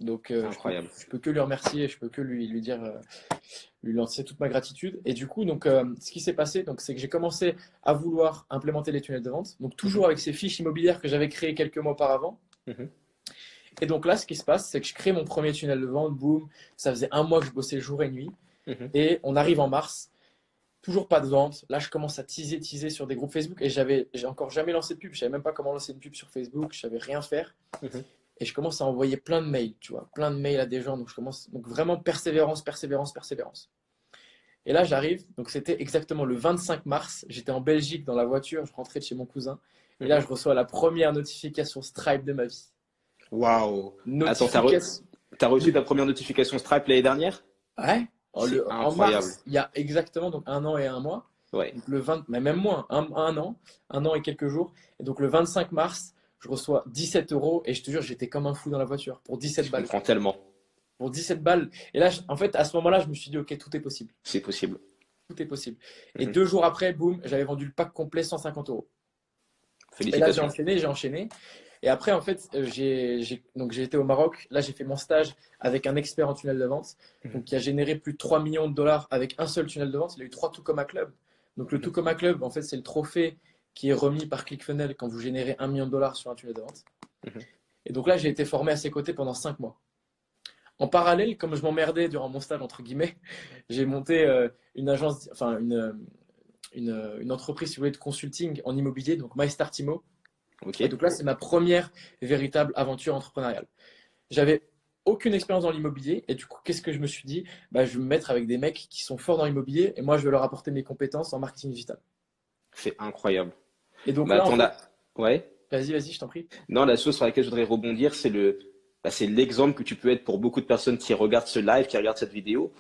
Donc, euh, je peux- je peux que lui remercier, je peux que lui, lui dire, euh, lui lancer toute ma gratitude. Et du coup, donc, euh, ce qui s'est passé, donc, c'est que j'ai commencé à vouloir implémenter les tunnels de vente, donc toujours avec ces fiches immobilières que j'avais créées quelques mois auparavant. Mhm. Et donc là, ce qui se passe, c'est que je crée mon premier tunnel de vente, boum, ça faisait un mois que je bossais jour et nuit, Mhm. et on arrive en mars, toujours pas de vente. Là, je commence à teaser, teaser sur des groupes Facebook, et j'avais, j'ai encore jamais lancé de pub, je savais même pas comment lancer une pub sur Facebook, je savais rien faire. Et je commence à envoyer plein de mails, tu vois, plein de mails à des gens. Donc, je commence, donc vraiment persévérance, persévérance, persévérance. Et là, j'arrive, donc c'était exactement le 25 mars. J'étais en Belgique dans la voiture, je rentrais de chez mon cousin. Et là, je reçois la première notification Stripe de ma vie. Waouh. Attends, t'as re-. T'as reçu ta première notification Stripe l'année dernière? Ouais. En, le- en mars, il y a exactement donc un an et un mois. Ouais. Donc le 20, mais même moins, un, un an, un an et quelques jours. Et donc le 25 mars, je reçois 17 euros et je te jure, j'étais comme un fou dans la voiture pour 17 Je balles. comprends tellement. Pour 17 balles. Et là, je- en fait, à ce moment-là, je me suis dit, ok, tout est possible. C'est possible. Tout est possible. Et Mhm. deux jours après, boum, j'avais vendu le pack complet 150 euros. Et là, j'ai Félicitations. enchaîné, j'ai enchaîné. Et après, en fait, euh, j'ai été au Maroc. Là, j'ai fait mon stage avec un expert en tunnel de vente, mhm. donc qui a généré plus de 3 millions de dollars avec un seul tunnel de vente. Il a eu trois Tucoma Club. Donc le mhm. Tucoma Club, en fait, c'est le trophée qui est remis par ClickFunnels quand vous générez un million de dollars sur un tunnel de vente. Mhm. Et donc là, j'ai été formé à ses côtés pendant 5 mois. En parallèle, comme je m'emmerdais durant mon stage, entre guillemets, [laughs] j'ai monté euh, une agence, enfin une, une, une, entreprise, si vous voulez, de consulting en immobilier, donc MyStartimo. Et donc là, c'est ma première véritable aventure entrepreneuriale. J'avais aucune expérience dans l'immobilier. Et du coup, qu'est-ce que je me suis dit? Bah, Je vais me mettre avec des mecs qui sont forts dans l'immobilier et moi, je vais leur apporter mes compétences en marketing digital. C'est incroyable. Et donc bah, là, ouais. Vas-y, vas-y, je t'en prie. Non, la chose sur laquelle je voudrais rebondir, c'est le, bah, c'est l'exemple que tu peux être pour beaucoup de personnes qui regardent ce live, qui regardent cette vidéo,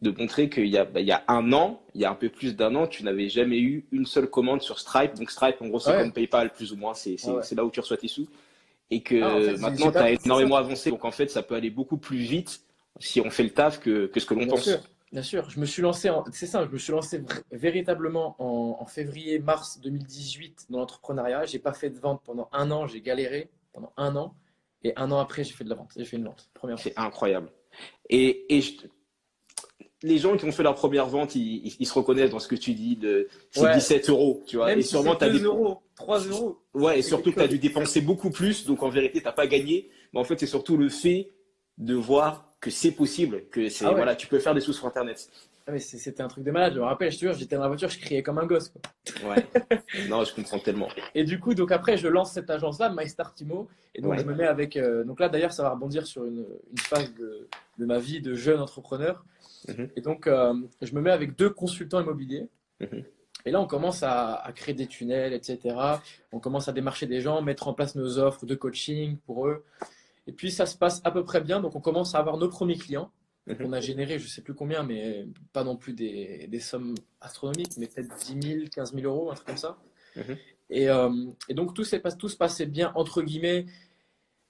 de montrer qu'il y a, bah, il y a un an, il y a un peu plus d'un an, tu n'avais jamais eu une seule commande sur Stripe. Donc Stripe, en gros, c'est comme PayPal, plus ou moins, c'est, c'est, là où tu reçois tes sous. Et que ah, maintenant, tu as énormément avancé. Donc en fait, ça peut aller beaucoup plus vite si on fait le taf que, que ce que l'on pense. Sûr. Bien sûr, je me suis lancé, c'est ça, je me suis lancé véritablement en, février-mars 2018 dans l'entrepreneuriat. J'ai pas fait de vente pendant un an, j'ai galéré pendant un an, et un an après, j'ai fait de la vente. J'ai fait une vente, première C'est incroyable. Et, et les gens qui ont fait leur première vente, ils, ils, se reconnaissent dans ce que tu dis de c'est 17 euros, tu vois. Même et sûrement, tu as 2 euros, 3 euros. Ouais, et surtout que tu as dû dépenser beaucoup plus, donc en vérité, tu n'as pas gagné. Mais en fait, c'est surtout le fait de voir que c'est possible, que c'est ah voilà, tu peux faire des sous sur Internet. Ah c'était un truc de malade. Je me rappelle, je te jure, j'étais dans la voiture, je criais comme un gosse. Ouais. [laughs] non, je comprends tellement. Et du coup, donc après, je lance cette agence-là, MyStartimo, et donc je me mets avec. Euh, donc là, d'ailleurs, ça va rebondir sur une, une phase de, de, ma vie de jeune entrepreneur. Mhm. Et donc, euh, je me mets avec deux consultants immobiliers. Mhm. Et là, on commence à, à, créer des tunnels, etc. On commence à démarcher des gens, mettre en place nos offres de coaching pour eux. Et puis ça se passe à peu près bien. Donc on commence à avoir nos premiers clients. Mhm. on a généré, je ne sais plus combien, mais pas non plus des, des sommes astronomiques, mais peut-être 10 000, 15 000 euros, un truc comme ça. Mhm. et, euh, et, donc tout, tout se passait bien, entre guillemets,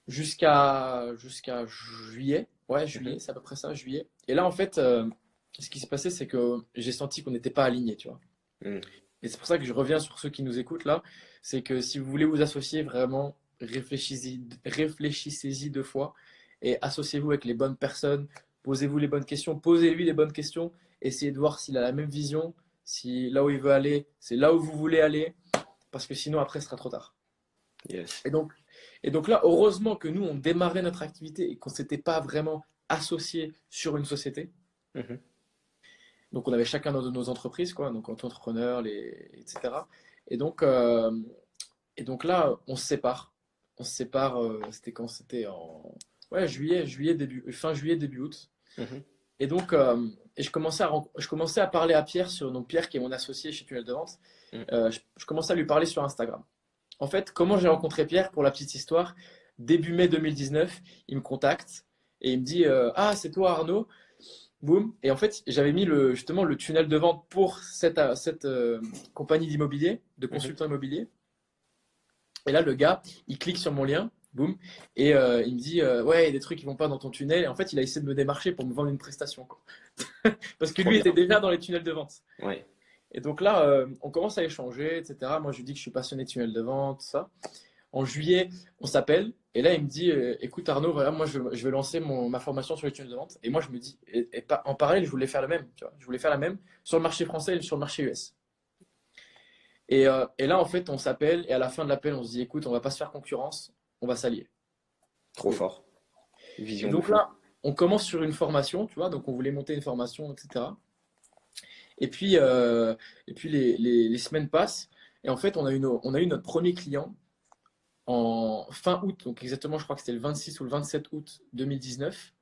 jusqu'à jusqu'à juillet. Ouais, juillet, mhm. c'est à peu près ça, juillet. Et là, en fait, euh, ce qui s'est passé, c'est que j'ai senti qu'on n'était pas alignés, tu vois. Et c'est pour ça que je reviens sur ceux qui nous écoutent là. C'est que si vous voulez vous associer, vraiment, réfléchissez-y réfléchissez deux fois et associez-vous avec les bonnes personnes, posez-vous les bonnes questions, posez-lui les bonnes questions, essayez de voir s'il a la même vision, si là où il veut aller, c'est là où vous voulez aller, parce que sinon après ce sera trop tard. Yes. Et, donc, et donc là, heureusement que nous, on démarrait notre activité et qu'on ne s'était pas vraiment associé sur une société. Mm-hmm. Donc on avait chacun de nos entreprises, quoi, donc entrepreneurs, les, etc. Et donc, euh, et donc là, on se sépare on se sépare, euh, c'était quand C'était en ouais, juillet, juillet, début, fin juillet, début août. Mhm. Et donc, euh, et je, commençais à, je commençais à parler à Pierre, sur, donc Pierre qui est mon associé chez Tunnel de Vente, mhm. euh, je, commençais à lui parler sur Instagram. En fait, comment j'ai rencontré Pierre, pour la petite histoire, début mai 2019, il me contacte et il me dit Ah, c'est toi Arnaud Boum. Et en fait, j'avais mis le, justement le tunnel de vente pour cette, cette compagnie d'immobilier, de mhm. consultant immobilier. Et là, le gars, il clique sur mon lien, boum, et euh, il me dit euh, Ouais, il y a des trucs qui vont pas dans ton tunnel. Et en fait, il a essayé de me démarcher pour me vendre une prestation. Quoi. [laughs] Parce que lui était déjà dans les tunnels de vente. Ouais. Et donc là, euh, on commence à échanger, etc. Moi, je lui dis que je suis passionné de tunnels de vente, tout ça. En juillet, on s'appelle. Et là, il me dit Écoute, Arnaud, voilà, moi, je, vais lancer mon, ma formation sur les tunnels de vente. Et moi, je me dis et, En parallèle, je voulais faire le même. Tu vois, je voulais faire la même sur le marché français et sur le marché US. Euh, et, là, en fait, on s'appelle et à la fin de l'appel, on se dit écoute, on va pas se faire concurrence, on va s'allier. Trop fort. Vision donc là, on commence sur une formation, tu vois, donc on voulait monter une formation, etc. Et puis, euh, et puis les, semaines passent et en fait, on a, eu on a eu notre premier client en fin août, donc exactement, je crois que c'était le 26 ou le 27 août 2019.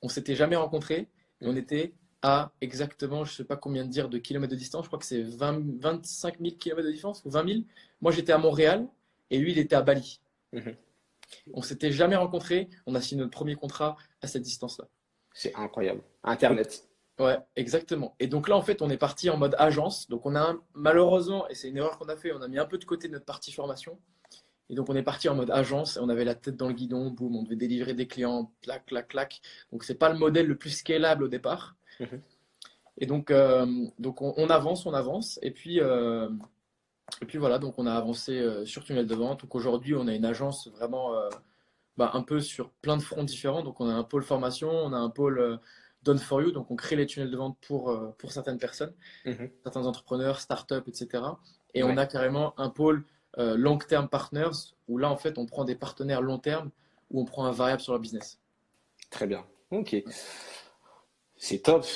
On s'était jamais rencontrés et on était à exactement, je ne sais pas combien de dire, de kilomètres de distance. Je crois que c'est 25 000 kilomètres de distance ou 20 000. Moi, j'étais à Montréal et lui, il était à Bali. Mhm. On s'était jamais rencontrés. On a signé notre premier contrat à cette distance-là. C'est incroyable. Internet. Ouais, exactement. Et donc là, en fait, on est parti en mode agence. Donc on a malheureusement, et c'est une erreur qu'on a fait, on a mis un peu de côté notre partie formation. Et donc on est parti en mode agence. Et on avait la tête dans le guidon. Boum, on devait délivrer des clients. Clac, clac, clac. Donc c'est pas le modèle le plus scalable au départ. Et donc, euh, donc on, avance, on avance. Et puis, euh, Et puis voilà, donc on a avancé euh, sur tunnel de vente. Donc aujourd'hui, on a une agence vraiment bah, un peu sur plein de fronts différents. Donc on a un pôle formation, on a un pôle Done for You. Donc on crée les tunnels de vente pour, pour certaines personnes, Mhm. certains entrepreneurs, startups, etc. Et Ouais. on a carrément un pôle euh, Long Term Partners où là, en fait, on prend des partenaires long terme où on prend un variable sur leur business. Très bien. Ok. C'est top. Donc,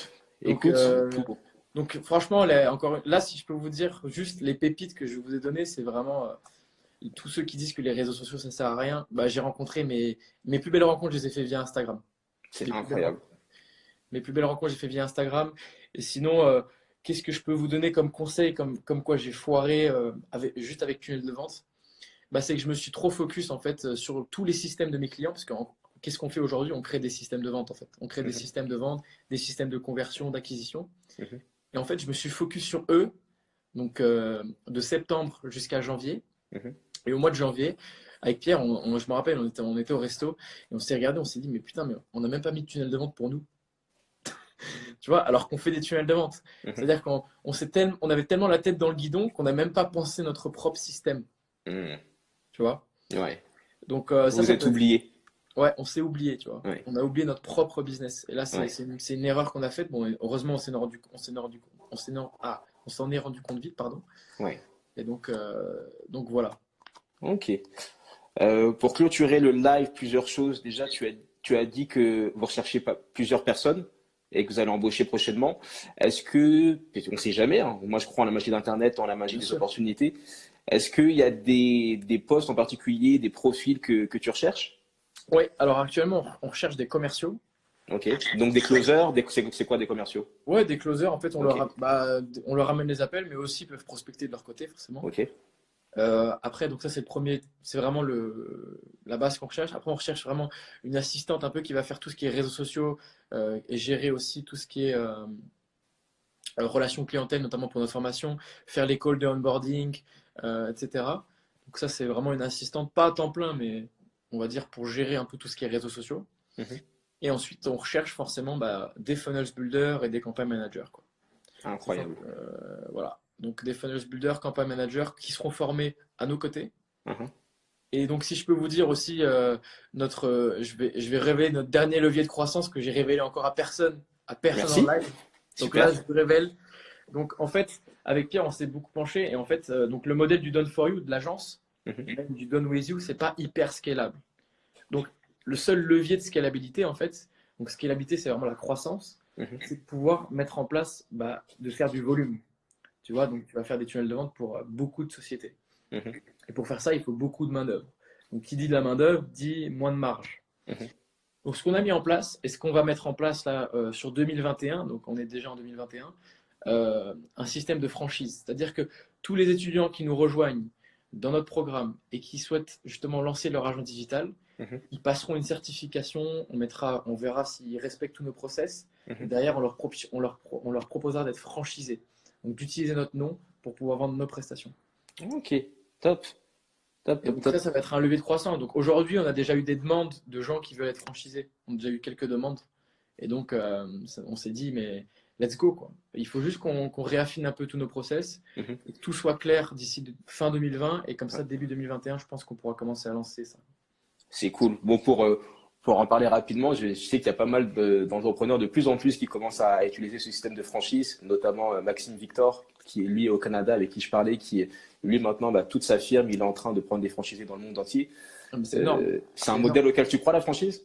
Écoute, euh, pour- Donc franchement, encore, là, si je peux vous dire juste les pépites que je vous ai données, c'est vraiment euh, tous ceux qui disent que les réseaux sociaux, ça sert à rien. Bah, j'ai rencontré mes, mes plus belles rencontres, je les ai fait via Instagram. c'est plus incroyable. Mes plus belles rencontres, j'ai fait via Instagram. Et sinon, euh, qu'est-ce que je peux vous donner comme conseil, comme, comme quoi j'ai foiré avec, juste avec tunnel de vente? Bah, c'est que je me suis trop focus en fait sur tous les systèmes de mes clients, parce que en- qu'est-ce qu'on fait aujourd'hui? On crée des systèmes de vente en fait. On crée des Mhm. systèmes de vente, des systèmes de conversion, d'acquisition. Mhm. Et en fait, je me suis focus sur eux, donc euh, de septembre jusqu'à janvier. Mhm. Et au mois de janvier, avec Pierre, on- on- je me rappelle, on était, on était au resto et on s'est regardé, on s'est dit, mais putain, mais on n'a même pas mis de tunnel de vente pour nous. [laughs] Tu vois, alors qu'on fait des tunnels de vente. C'est-à-dire qu'on on avait tellement la tête dans le guidon qu'on n'a même pas pensé notre propre système. Tu vois? Ouais. Donc, euh, ça, Vous êtes oublié. Ouais, on s'est oublié, tu vois. Ouais. On a oublié notre propre business. Et là, c'est Ouais. une, erreur qu'on a faite. Bon, heureusement, on s'en est rendu, on s'en est rendu, on s'en est, ah, on s'en est rendu compte vite, pardon. Ouais. Et donc, euh, donc voilà. Ok. Euh, pour clôturer le live, plusieurs choses. Déjà, tu as, tu as dit que vous recherchez pas plusieurs personnes et que vous allez embaucher prochainement. Est-ce que, on ne sait jamais, hein, moi je crois en la magie d'Internet, en la magie Bien des sûr. opportunités. Est-ce qu'il y a des, des postes en particulier, des profils que, que tu recherches? Oui, alors actuellement, on recherche des commerciaux. Ok. Donc des closers, des, c'est, quoi des commerciaux? Ouais, des closers, en fait, on, leur, bah, on leur amène les appels, mais aussi ils peuvent prospecter de leur côté, forcément. Ok. Euh, après, donc ça, c'est le premier, c'est vraiment le, la base qu'on recherche. Après, on recherche vraiment une assistante un peu qui va faire tout ce qui est réseaux sociaux euh, et gérer aussi tout ce qui est euh, relations clientèle, notamment pour notre formation, faire les calls de onboarding, etc. Donc ça, c'est vraiment une assistante, pas à temps plein, mais on va dire pour gérer un peu tout ce qui est réseaux sociaux. Mhm. Et ensuite, on recherche forcément bah, des funnels builders et des campaign managers, quoi. Incroyable. Euh, voilà. Donc des funnels builders, campaign managers qui seront formés à nos côtés. Mhm. Et donc, si je peux vous dire aussi, euh, notre, euh, je vais, je vais révéler notre dernier levier de croissance que j'ai révélé encore à personne, à personne Merci. en live. Donc Super. là, je vous révèle. Donc, en fait, avec Pierre, on s'est beaucoup penché. Et en fait, donc le modèle du Done for You de l'agence, Mhm. même du Done with You, c'est pas hyper scalable. Donc, le seul levier de scalabilité, en fait, donc scalabilité, c'est vraiment la croissance, Mhm. c'est de pouvoir mettre en place, bah, de faire du volume. Tu vois, donc tu vas faire des tunnels de vente pour euh, beaucoup de sociétés. Mhm. Et pour faire ça, il faut beaucoup de main-d'œuvre. Donc, qui dit de la main-d'œuvre dit moins de marge. Donc, ce qu'on a mis en place et ce qu'on va mettre en place là euh, sur 2021, donc on est déjà en 2021, euh, un système de franchise. C'est-à-dire que tous les étudiants qui nous rejoignent dans notre programme et qui souhaitent justement lancer leur agent digital, Mhm. ils passeront une certification, on, mettra, on verra s'ils respectent tous nos process. Mhm. Et derrière, on leur, pro- on leur, pro- on leur proposera d'être franchisés. Donc, d'utiliser notre nom pour pouvoir vendre nos prestations. Ok. Top. Top, Et top, donc top. ça, ça va être un levier de croissance. Donc aujourd'hui, on a déjà eu des demandes de gens qui veulent être franchisés. On a déjà eu quelques demandes. Et donc, euh, ça- on s'est dit, mais let's go, quoi. Il faut juste qu'on réaffine un peu tous nos process Mhm. et que tout soit clair d'ici fin 2020. Et comme ça, début 2021, je pense qu'on pourra commencer à lancer ça. C'est cool. Bon, pour, euh, pour en parler rapidement, je, je sais qu'il y a pas mal de- d'entrepreneurs de plus en plus qui commencent à utiliser ce système de franchise, notamment euh, Maxime Victor, qui est lui au Canada, avec qui je parlais, qui est lui maintenant, bah, toute sa firme, il est en train de prendre des franchisés dans le monde entier. Ah, C'est. Euh, c'est un modèle auquel tu crois, la franchise?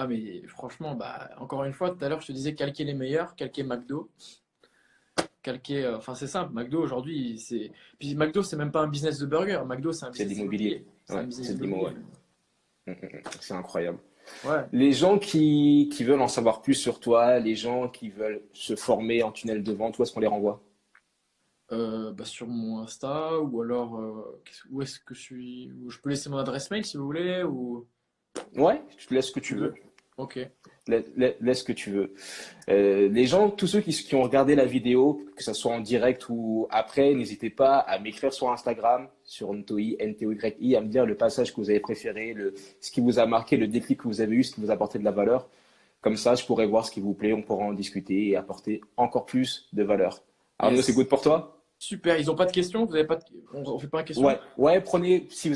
Ah, mais franchement, bah, encore une fois, tout à l'heure, je te disais calquer les meilleurs, calquer McDo. Calquer, euh, enfin, c'est simple. McDo aujourd'hui, c'est. Puis McDo, c'est même pas un business de burger. McDo, c'est un C'est business d'immobilier. C'est Ouais, business c'est de l'immo, immobilier. Mm, mm, mm. C'est incroyable. Ouais. Les gens qui, qui veulent en savoir plus sur toi, les gens qui veulent se former en tunnel de vente, où est-ce qu'on les renvoie? Euh, bah, sur mon Insta ou alors euh, où est-ce que je suis? Je peux laisser mon adresse mail si vous voulez ou Ouais, je te laisse ce que tu veux. Ok Laisse, ce que tu veux. Euh, les gens, tous ceux qui, qui ont regardé la vidéo, que ce soit en direct ou après, n'hésitez pas à m'écrire sur Instagram, sur Ntoi, N-T-O-Y-I, à me dire le passage que vous avez préféré, le, ce qui vous a marqué, le déclic que vous avez eu, ce qui vous a apporté de la valeur. Comme ça, je pourrai voir ce qui vous plaît, on pourra en discuter et apporter encore plus de valeur. Arnaud, Yes. c'est good pour toi? Super. Ils n'ont pas de questions? Vous avez pas de... On ne fait pas une question? Ouais, ouais prenez. Si,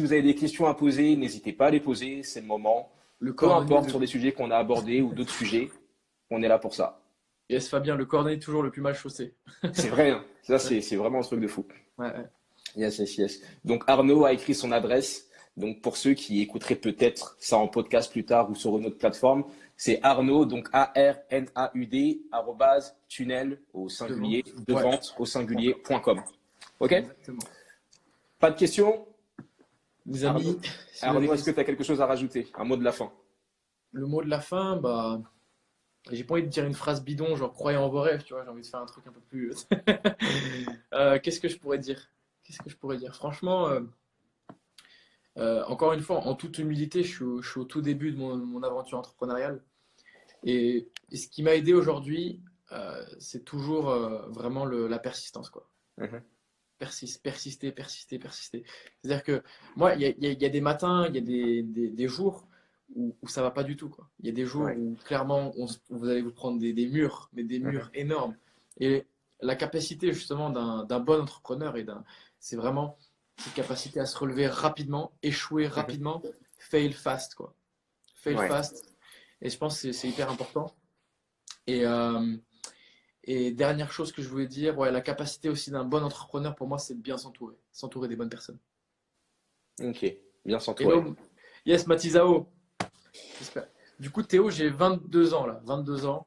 vous avez des questions à poser, n'hésitez pas à les poser. C'est le moment. Le Peu importe de... sur des sujets qu'on a abordés ou d'autres sujets, on est là pour ça. Yes, Fabien, le coordonné toujours le plus mal chaussé. [laughs] c'est vrai. Hein. Ça, c'est vraiment un truc de fou. Ouais, ouais. Yes, yes, yes. Donc Arnaud a écrit son adresse. Donc pour ceux qui écouteraient peut-être ça en podcast plus tard ou sur une autre plateforme, c'est Arnaud, donc A-R-N-A-U-D, arrobase, tunnel au singulier, de vente au singulier.com. OK? Exactement. Pas de questions? Vous amis Arnaud, est-ce que tu as quelque chose à rajouter? Un mot de la fin Le mot de la fin, bah. J'ai pas envie de dire une phrase bidon, genre croyez en vos rêves, tu vois, j'ai envie de faire un truc un peu plus. [laughs] euh, Qu'est-ce que je pourrais dire? Qu'est-ce que je pourrais dire? Franchement, euh, euh, encore une fois, en toute humilité, je suis, je suis au tout début de mon, mon aventure entrepreneuriale. Et, et ce qui m'a aidé aujourd'hui, c'est toujours vraiment le, la persistance. Quoi. Mhm. Persiste, persister, persister, persister. C'est-à-dire que moi, il y, y, y, a des matins, il y a des, des, des jours où, où, ça va pas du tout. Il y a des jours Ouais. où clairement, on, vous allez vous prendre des, des murs, mais des murs Mhm. énormes. Et la capacité justement d'un bon entrepreneur, et d'un, c'est vraiment cette capacité à se relever rapidement, échouer rapidement, fail fast. Quoi. Fail fast. Et je pense que c'est- c'est hyper important. Et, euh, et dernière chose que je voulais dire, ouais, la capacité aussi d'un bon entrepreneur, pour moi, c'est de bien s'entourer, s'entourer des bonnes personnes. Ok, bien s'entourer. yes, Matizao. Du coup, Théo, j'ai 22 ans là, 22 ans.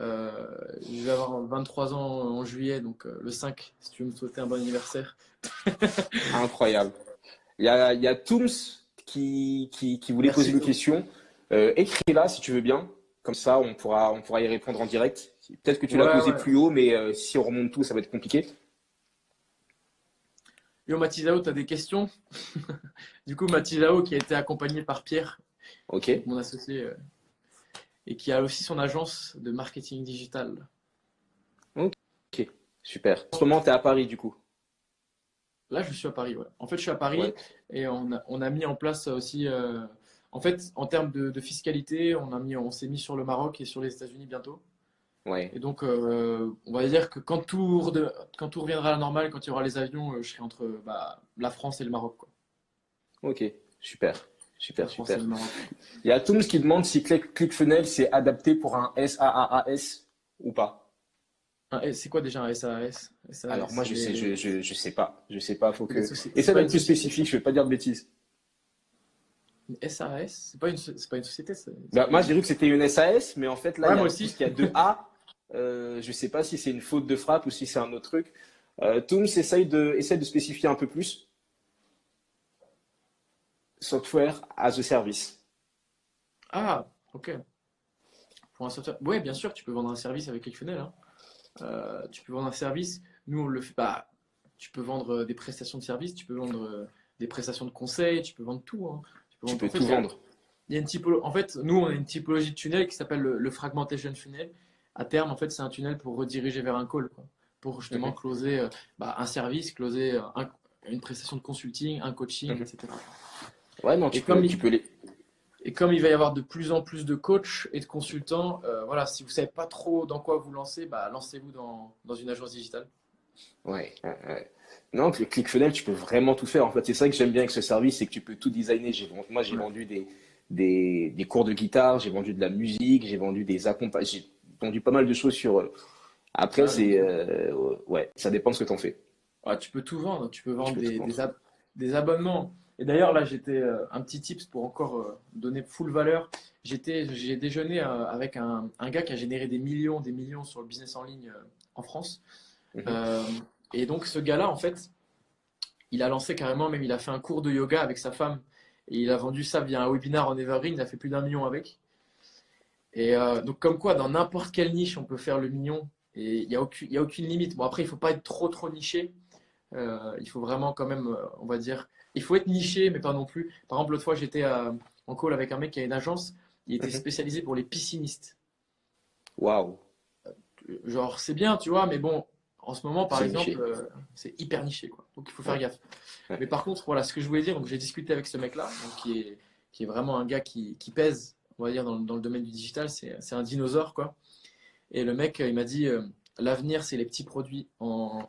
Euh, je vais avoir 23 ans en juillet, donc euh, le 5, si tu veux me souhaiter un bon anniversaire. [laughs] Incroyable. Il y a, il y a Tooms qui, qui, qui voulait Merci, poser une question. Euh, Écris-la si tu veux bien. Comme ça, on pourra, on pourra y répondre en direct. Peut-être que tu l'as posé ouais. plus haut, mais euh, si on remonte tout, ça va être compliqué. Yo, Matizao, tu as des questions? [laughs] Du coup, Matizao, qui a été accompagné par Pierre, Ok. mon associé, euh, et qui a aussi son agence de marketing digital. Super. En ce moment, tu es à Paris, du coup. Là, je suis à Paris, ouais. En fait, je suis à Paris Ouais. et on a, on a mis en place aussi, euh, en fait, en termes de, de fiscalité, on a mis, on s'est mis sur le Maroc et sur les États-Unis bientôt. Ouais. Et donc, euh, on va dire que quand tout, rede- quand tout reviendra à la normale, quand il y aura les avions, euh, je serai entre bah, la France et le Maroc, quoi. Ok. Super. Super, super. et. Il y a Tooms qui demande si Click- ClickFunnels c'est adapté pour un SaaS ou pas. C'est quoi déjà un? SAS, Alors moi, je sais, je, je, je sais pas. Je sais pas. Faut que. c'est pas d'être une plus spécifique. Je vais pas dire de bêtises. Une SAS? C'est pas une, pas une société, Bah, moi, j'ai cru que c'était une SAS, mais en fait, là, Ouais, il y a, moi aussi. puisqu'il y a deux A, euh, je sais pas si c'est une faute de frappe ou si c'est un autre truc. Euh, Tooms essaye de, essaye de spécifier un peu plus. Software as a service. Ah, ok. Pour un software. Ouais, bien sûr, tu peux vendre un service avec ClickFunnels. Hein. Euh, tu peux vendre un service. Nous, on le fait pas. Tu peux vendre euh, des prestations de services, tu peux vendre euh, des prestations de conseils, tu peux vendre tout. hein. Tu peux en fait, tout vendre. Il y a une typolo- En fait, nous, on a une typologie de tunnel qui s'appelle le, le fragmentation funnel. À terme, en fait, c'est un tunnel pour rediriger vers un call, quoi. Pour justement closer euh, bah, un service, closer euh, un- une prestation de consulting, un coaching, etc. Ouais, non, tu Et peux, comme il- tu peux les. Et comme il va y avoir de plus en plus de coachs et de consultants, euh, voilà, si vous savez pas trop dans quoi vous lancer, bah, lancez-vous dans, dans une agence digitale. Ouais, ouais, ouais. Non, le ClickFunnels, tu peux vraiment tout faire. En fait, c'est ça que j'aime bien avec ce service, c'est que tu peux tout designer. Moi, j'ai Ouais. vendu des, des, des cours de guitare, j'ai vendu de la musique, j'ai vendu des accompagnements, j'ai vendu pas mal de choses sur. euh, Après, Ouais. c'est, euh, ouais, ça dépend de ce que t'en fais. Ouais, tu peux tout vendre. Tu peux vendre peux des, vendre. des ab- des abonnements. Et d'ailleurs, là, j'étais euh, un petit tips pour encore euh, donner full valeur. J'étais, j'ai déjeuné avec un, un gars qui a généré des millions, des millions sur le business en ligne en France. Mhm. Euh, et donc, ce gars-là, en fait, il a lancé carrément, même il a fait un cours de yoga avec sa femme. Et il a vendu ça via un webinar en Evergreen. Il a fait plus d'un million avec. Et euh, donc, comme quoi, dans n'importe quelle niche, on peut faire le million. Et il n'y a, aucune- a limite. Bon, après, il ne faut pas être trop, trop niché. Euh, il faut vraiment, quand même, on va dire, il faut être niché, mais pas non plus. Par exemple, l'autre fois, j'étais en call avec un mec qui a une agence. Il était Mhm. spécialisé pour les piscinistes. Waouh. Genre, c'est bien, tu vois, mais bon, en ce moment, par exemple, euh, c'est hyper niché, quoi. Donc, il faut faire Ouais. gaffe. Ouais. Mais par contre, voilà, ce que je voulais dire, donc j'ai discuté avec ce mec-là, qui est, qui est vraiment un gars qui, qui pèse, on va dire, dans, le- dans le domaine du digital. C'est un dinosaure, quoi. Et le mec, euh, il m'a dit, euh, l'avenir, c'est les petits produits en,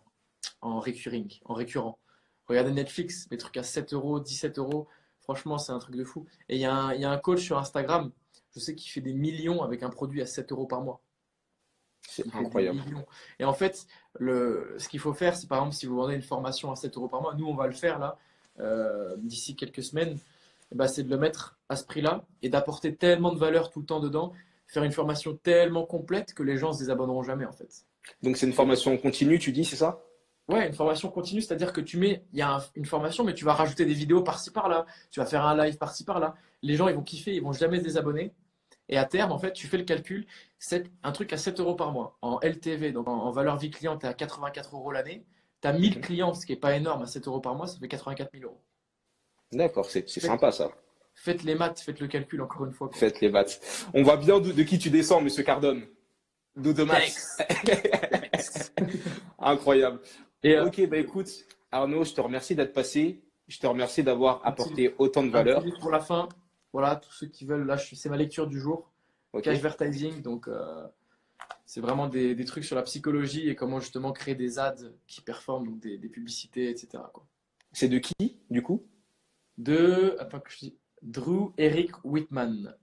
en recurring, en récurrent. Regardez Netflix, les trucs à 7 euros, 17 euros. Franchement, c'est un truc de fou. Et il y, y a un coach sur Instagram, je sais qu'il fait des millions avec un produit à 7 euros par mois. C'est incroyable. Et en fait, le, ce qu'il faut faire, c'est par exemple, si vous vendez une formation à 7 euros par mois, nous, on va le faire là, euh, d'ici quelques semaines, ben, c'est de le mettre à ce prix-là et d'apporter tellement de valeur tout le temps dedans, faire une formation tellement complète que les gens se désabonneront jamais en fait. Donc c'est une formation continue, tu dis, c'est ça? Ouais, une formation continue, c'est-à-dire que tu mets, il y a un- une formation, mais tu vas rajouter des vidéos par-ci par-là, tu vas faire un live par-ci par-là. Les gens, ils vont kiffer, ils vont jamais se désabonner. Et à terme, en fait, tu fais le calcul, un truc à 7 euros par mois en LTV, donc en, en valeur vie client, tu es à 84 euros l'année. Tu as 1000 clients, ce qui n'est pas énorme, à 7 euros par mois, ça fait 84 000 euros. D'accord, c'est c'est sympa ça. Faites les maths, faites le calcul encore une fois. quoi. Faites les maths. On voit bien de, de qui tu descends, monsieur Cardone. D'où de maths. [laughs] Incroyable. Et euh, Ok, bah écoute, Arnaud, je te remercie d'être passé. Je te remercie d'avoir apporté autant de valeur. pour la fin, voilà, tous ceux qui veulent, là, c'est ma lecture du jour. Ok. Cashvertising, donc euh, c'est vraiment des, des trucs sur la psychologie et comment justement créer des ads qui performent, donc des, des publicités, etc. C'est de qui, du coup? De, attends que je dis, Drew Eric Whitman.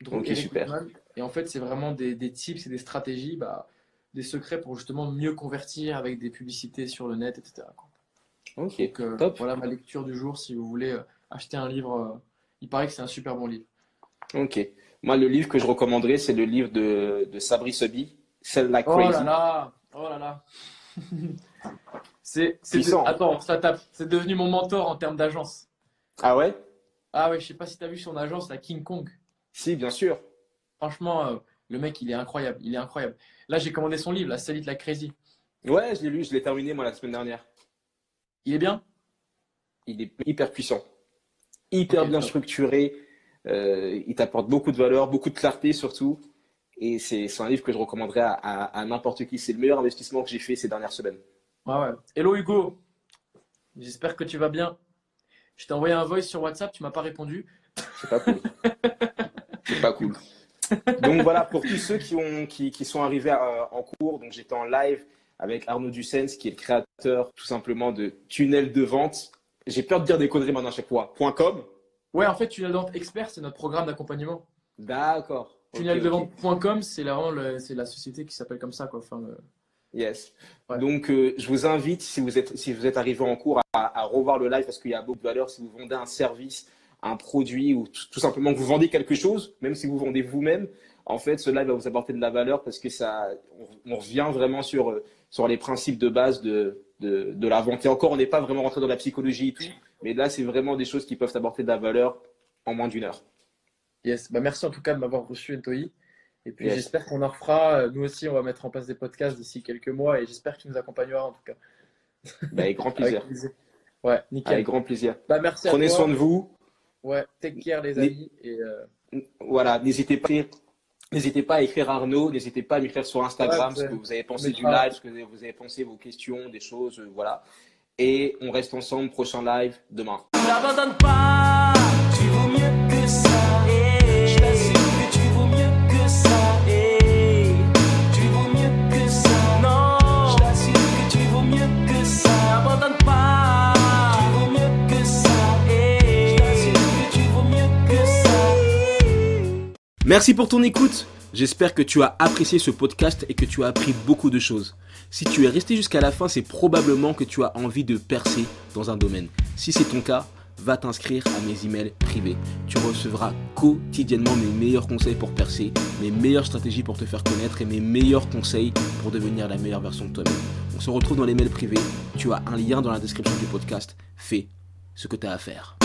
Drew Ok, Eric super. Whitman. Et en fait, c'est vraiment des, des tips et des stratégies, bah, des secrets pour justement mieux convertir avec des publicités sur le net, etc. quoi. Ok, Donc euh, top. voilà ma lecture du jour si vous voulez euh, acheter un livre. euh, il paraît que c'est un super bon livre. Ok. Moi, le livre que je recommanderais, c'est le livre de, de Sabri Sobi, Sell Like Oh là Crazy. là, oh là là. [laughs] C'est, c'est de- Puissant. Attends, ça tape. C'est devenu mon mentor en termes d'agence. Ah ouais? Ah ouais, je sais pas si tu as vu son agence, la King Kong. Si, bien sûr. Franchement, euh, le mec, il est incroyable. Il est incroyable. Là, j'ai commandé son livre, La Sell Like Crazy. Ouais, je l'ai lu, je l'ai terminé, moi, la semaine dernière. Il est bien? Il est hyper puissant, hyper bien top. structuré. Euh, il t'apporte beaucoup de valeur, beaucoup de clarté surtout. Et c'est un livre que je recommanderais à, à- à n'importe qui. C'est le meilleur investissement que j'ai fait ces dernières semaines. Ouais, ouais. Hello Hugo. J'espère que tu vas bien. Je t'ai envoyé un voice sur WhatsApp, tu m'as pas répondu. C'est pas cool. C'est pas cool. Donc voilà, pour tous ceux qui, ont, qui, qui sont arrivés euh, en cours, donc j'étais en live avec Arnaud Dussens, qui est le créateur tout simplement de Tunnel de vente. J'ai peur de dire des conneries maintenant à chaque fois. .com. Ouais, en fait, Tunnel de Vente Expert, c'est notre programme d'accompagnement. D'accord. Tunneldevente.com, c'est la, société qui s'appelle comme ça. Quoi. Enfin, le- Yes. Ouais. Donc, euh, je vous invite, si vous êtes, si vous êtes arrivé en cours, à, à revoir le live parce qu'il y a beaucoup de valeur. Si vous vendez un service, un produit ou tout, simplement que vous vendez quelque chose, même si vous vendez vous-même, en fait, ce live va vous apporter de la valeur parce que ça, on, on revient vraiment sur, euh, sur les principes de base de, de, de la vente. Et encore, on n'est pas vraiment rentré dans la psychologie et tout, mais là, c'est vraiment des choses qui peuvent apporter de la valeur en moins d'une heure. Yes. Bah, merci en tout cas de m'avoir reçu, Ntoi. Et puis Yes. j'espère qu'on en refera. Nous aussi, on va mettre en place des podcasts d'ici quelques mois et j'espère que tu nous accompagneras en tout cas. Bah, avec grand plaisir. Avec plaisir. Ouais, nickel. Avec grand plaisir. Bah, merci à Prenez toi. soin de vous. Ouais, take care les amis. Et, euh, Voilà, n'hésitez pas, n'hésitez pas à écrire à Arnaud, n'hésitez pas à m'écrire sur Instagram Ouais, ce que vous avez pensé du live, ce que vous avez pensé, vos questions, des choses, euh, voilà. Et on reste ensemble, prochain live demain. N'abandonne pas, tu vaux mieux que ça. Je t'assure que tu vaux mieux que ça. Tu vaux mieux que ça. Non, je t'assure que tu vaux mieux que ça. N'abandonne pas, tu vaux mieux que ça. Je t'assure que tu vaux mieux que ça. Merci pour ton écoute. J'espère que tu as apprécié ce podcast et que tu as appris beaucoup de choses. Si tu es resté jusqu'à la fin, c'est probablement que tu as envie de percer dans un domaine. Si c'est ton cas, va t'inscrire à mes emails privés. Tu recevras quotidiennement mes meilleurs conseils pour percer, mes meilleures stratégies pour te faire connaître et mes meilleurs conseils pour devenir la meilleure version de toi-même. On se retrouve dans les mails privés. Tu as un lien dans la description du podcast. Fais ce que tu as à faire.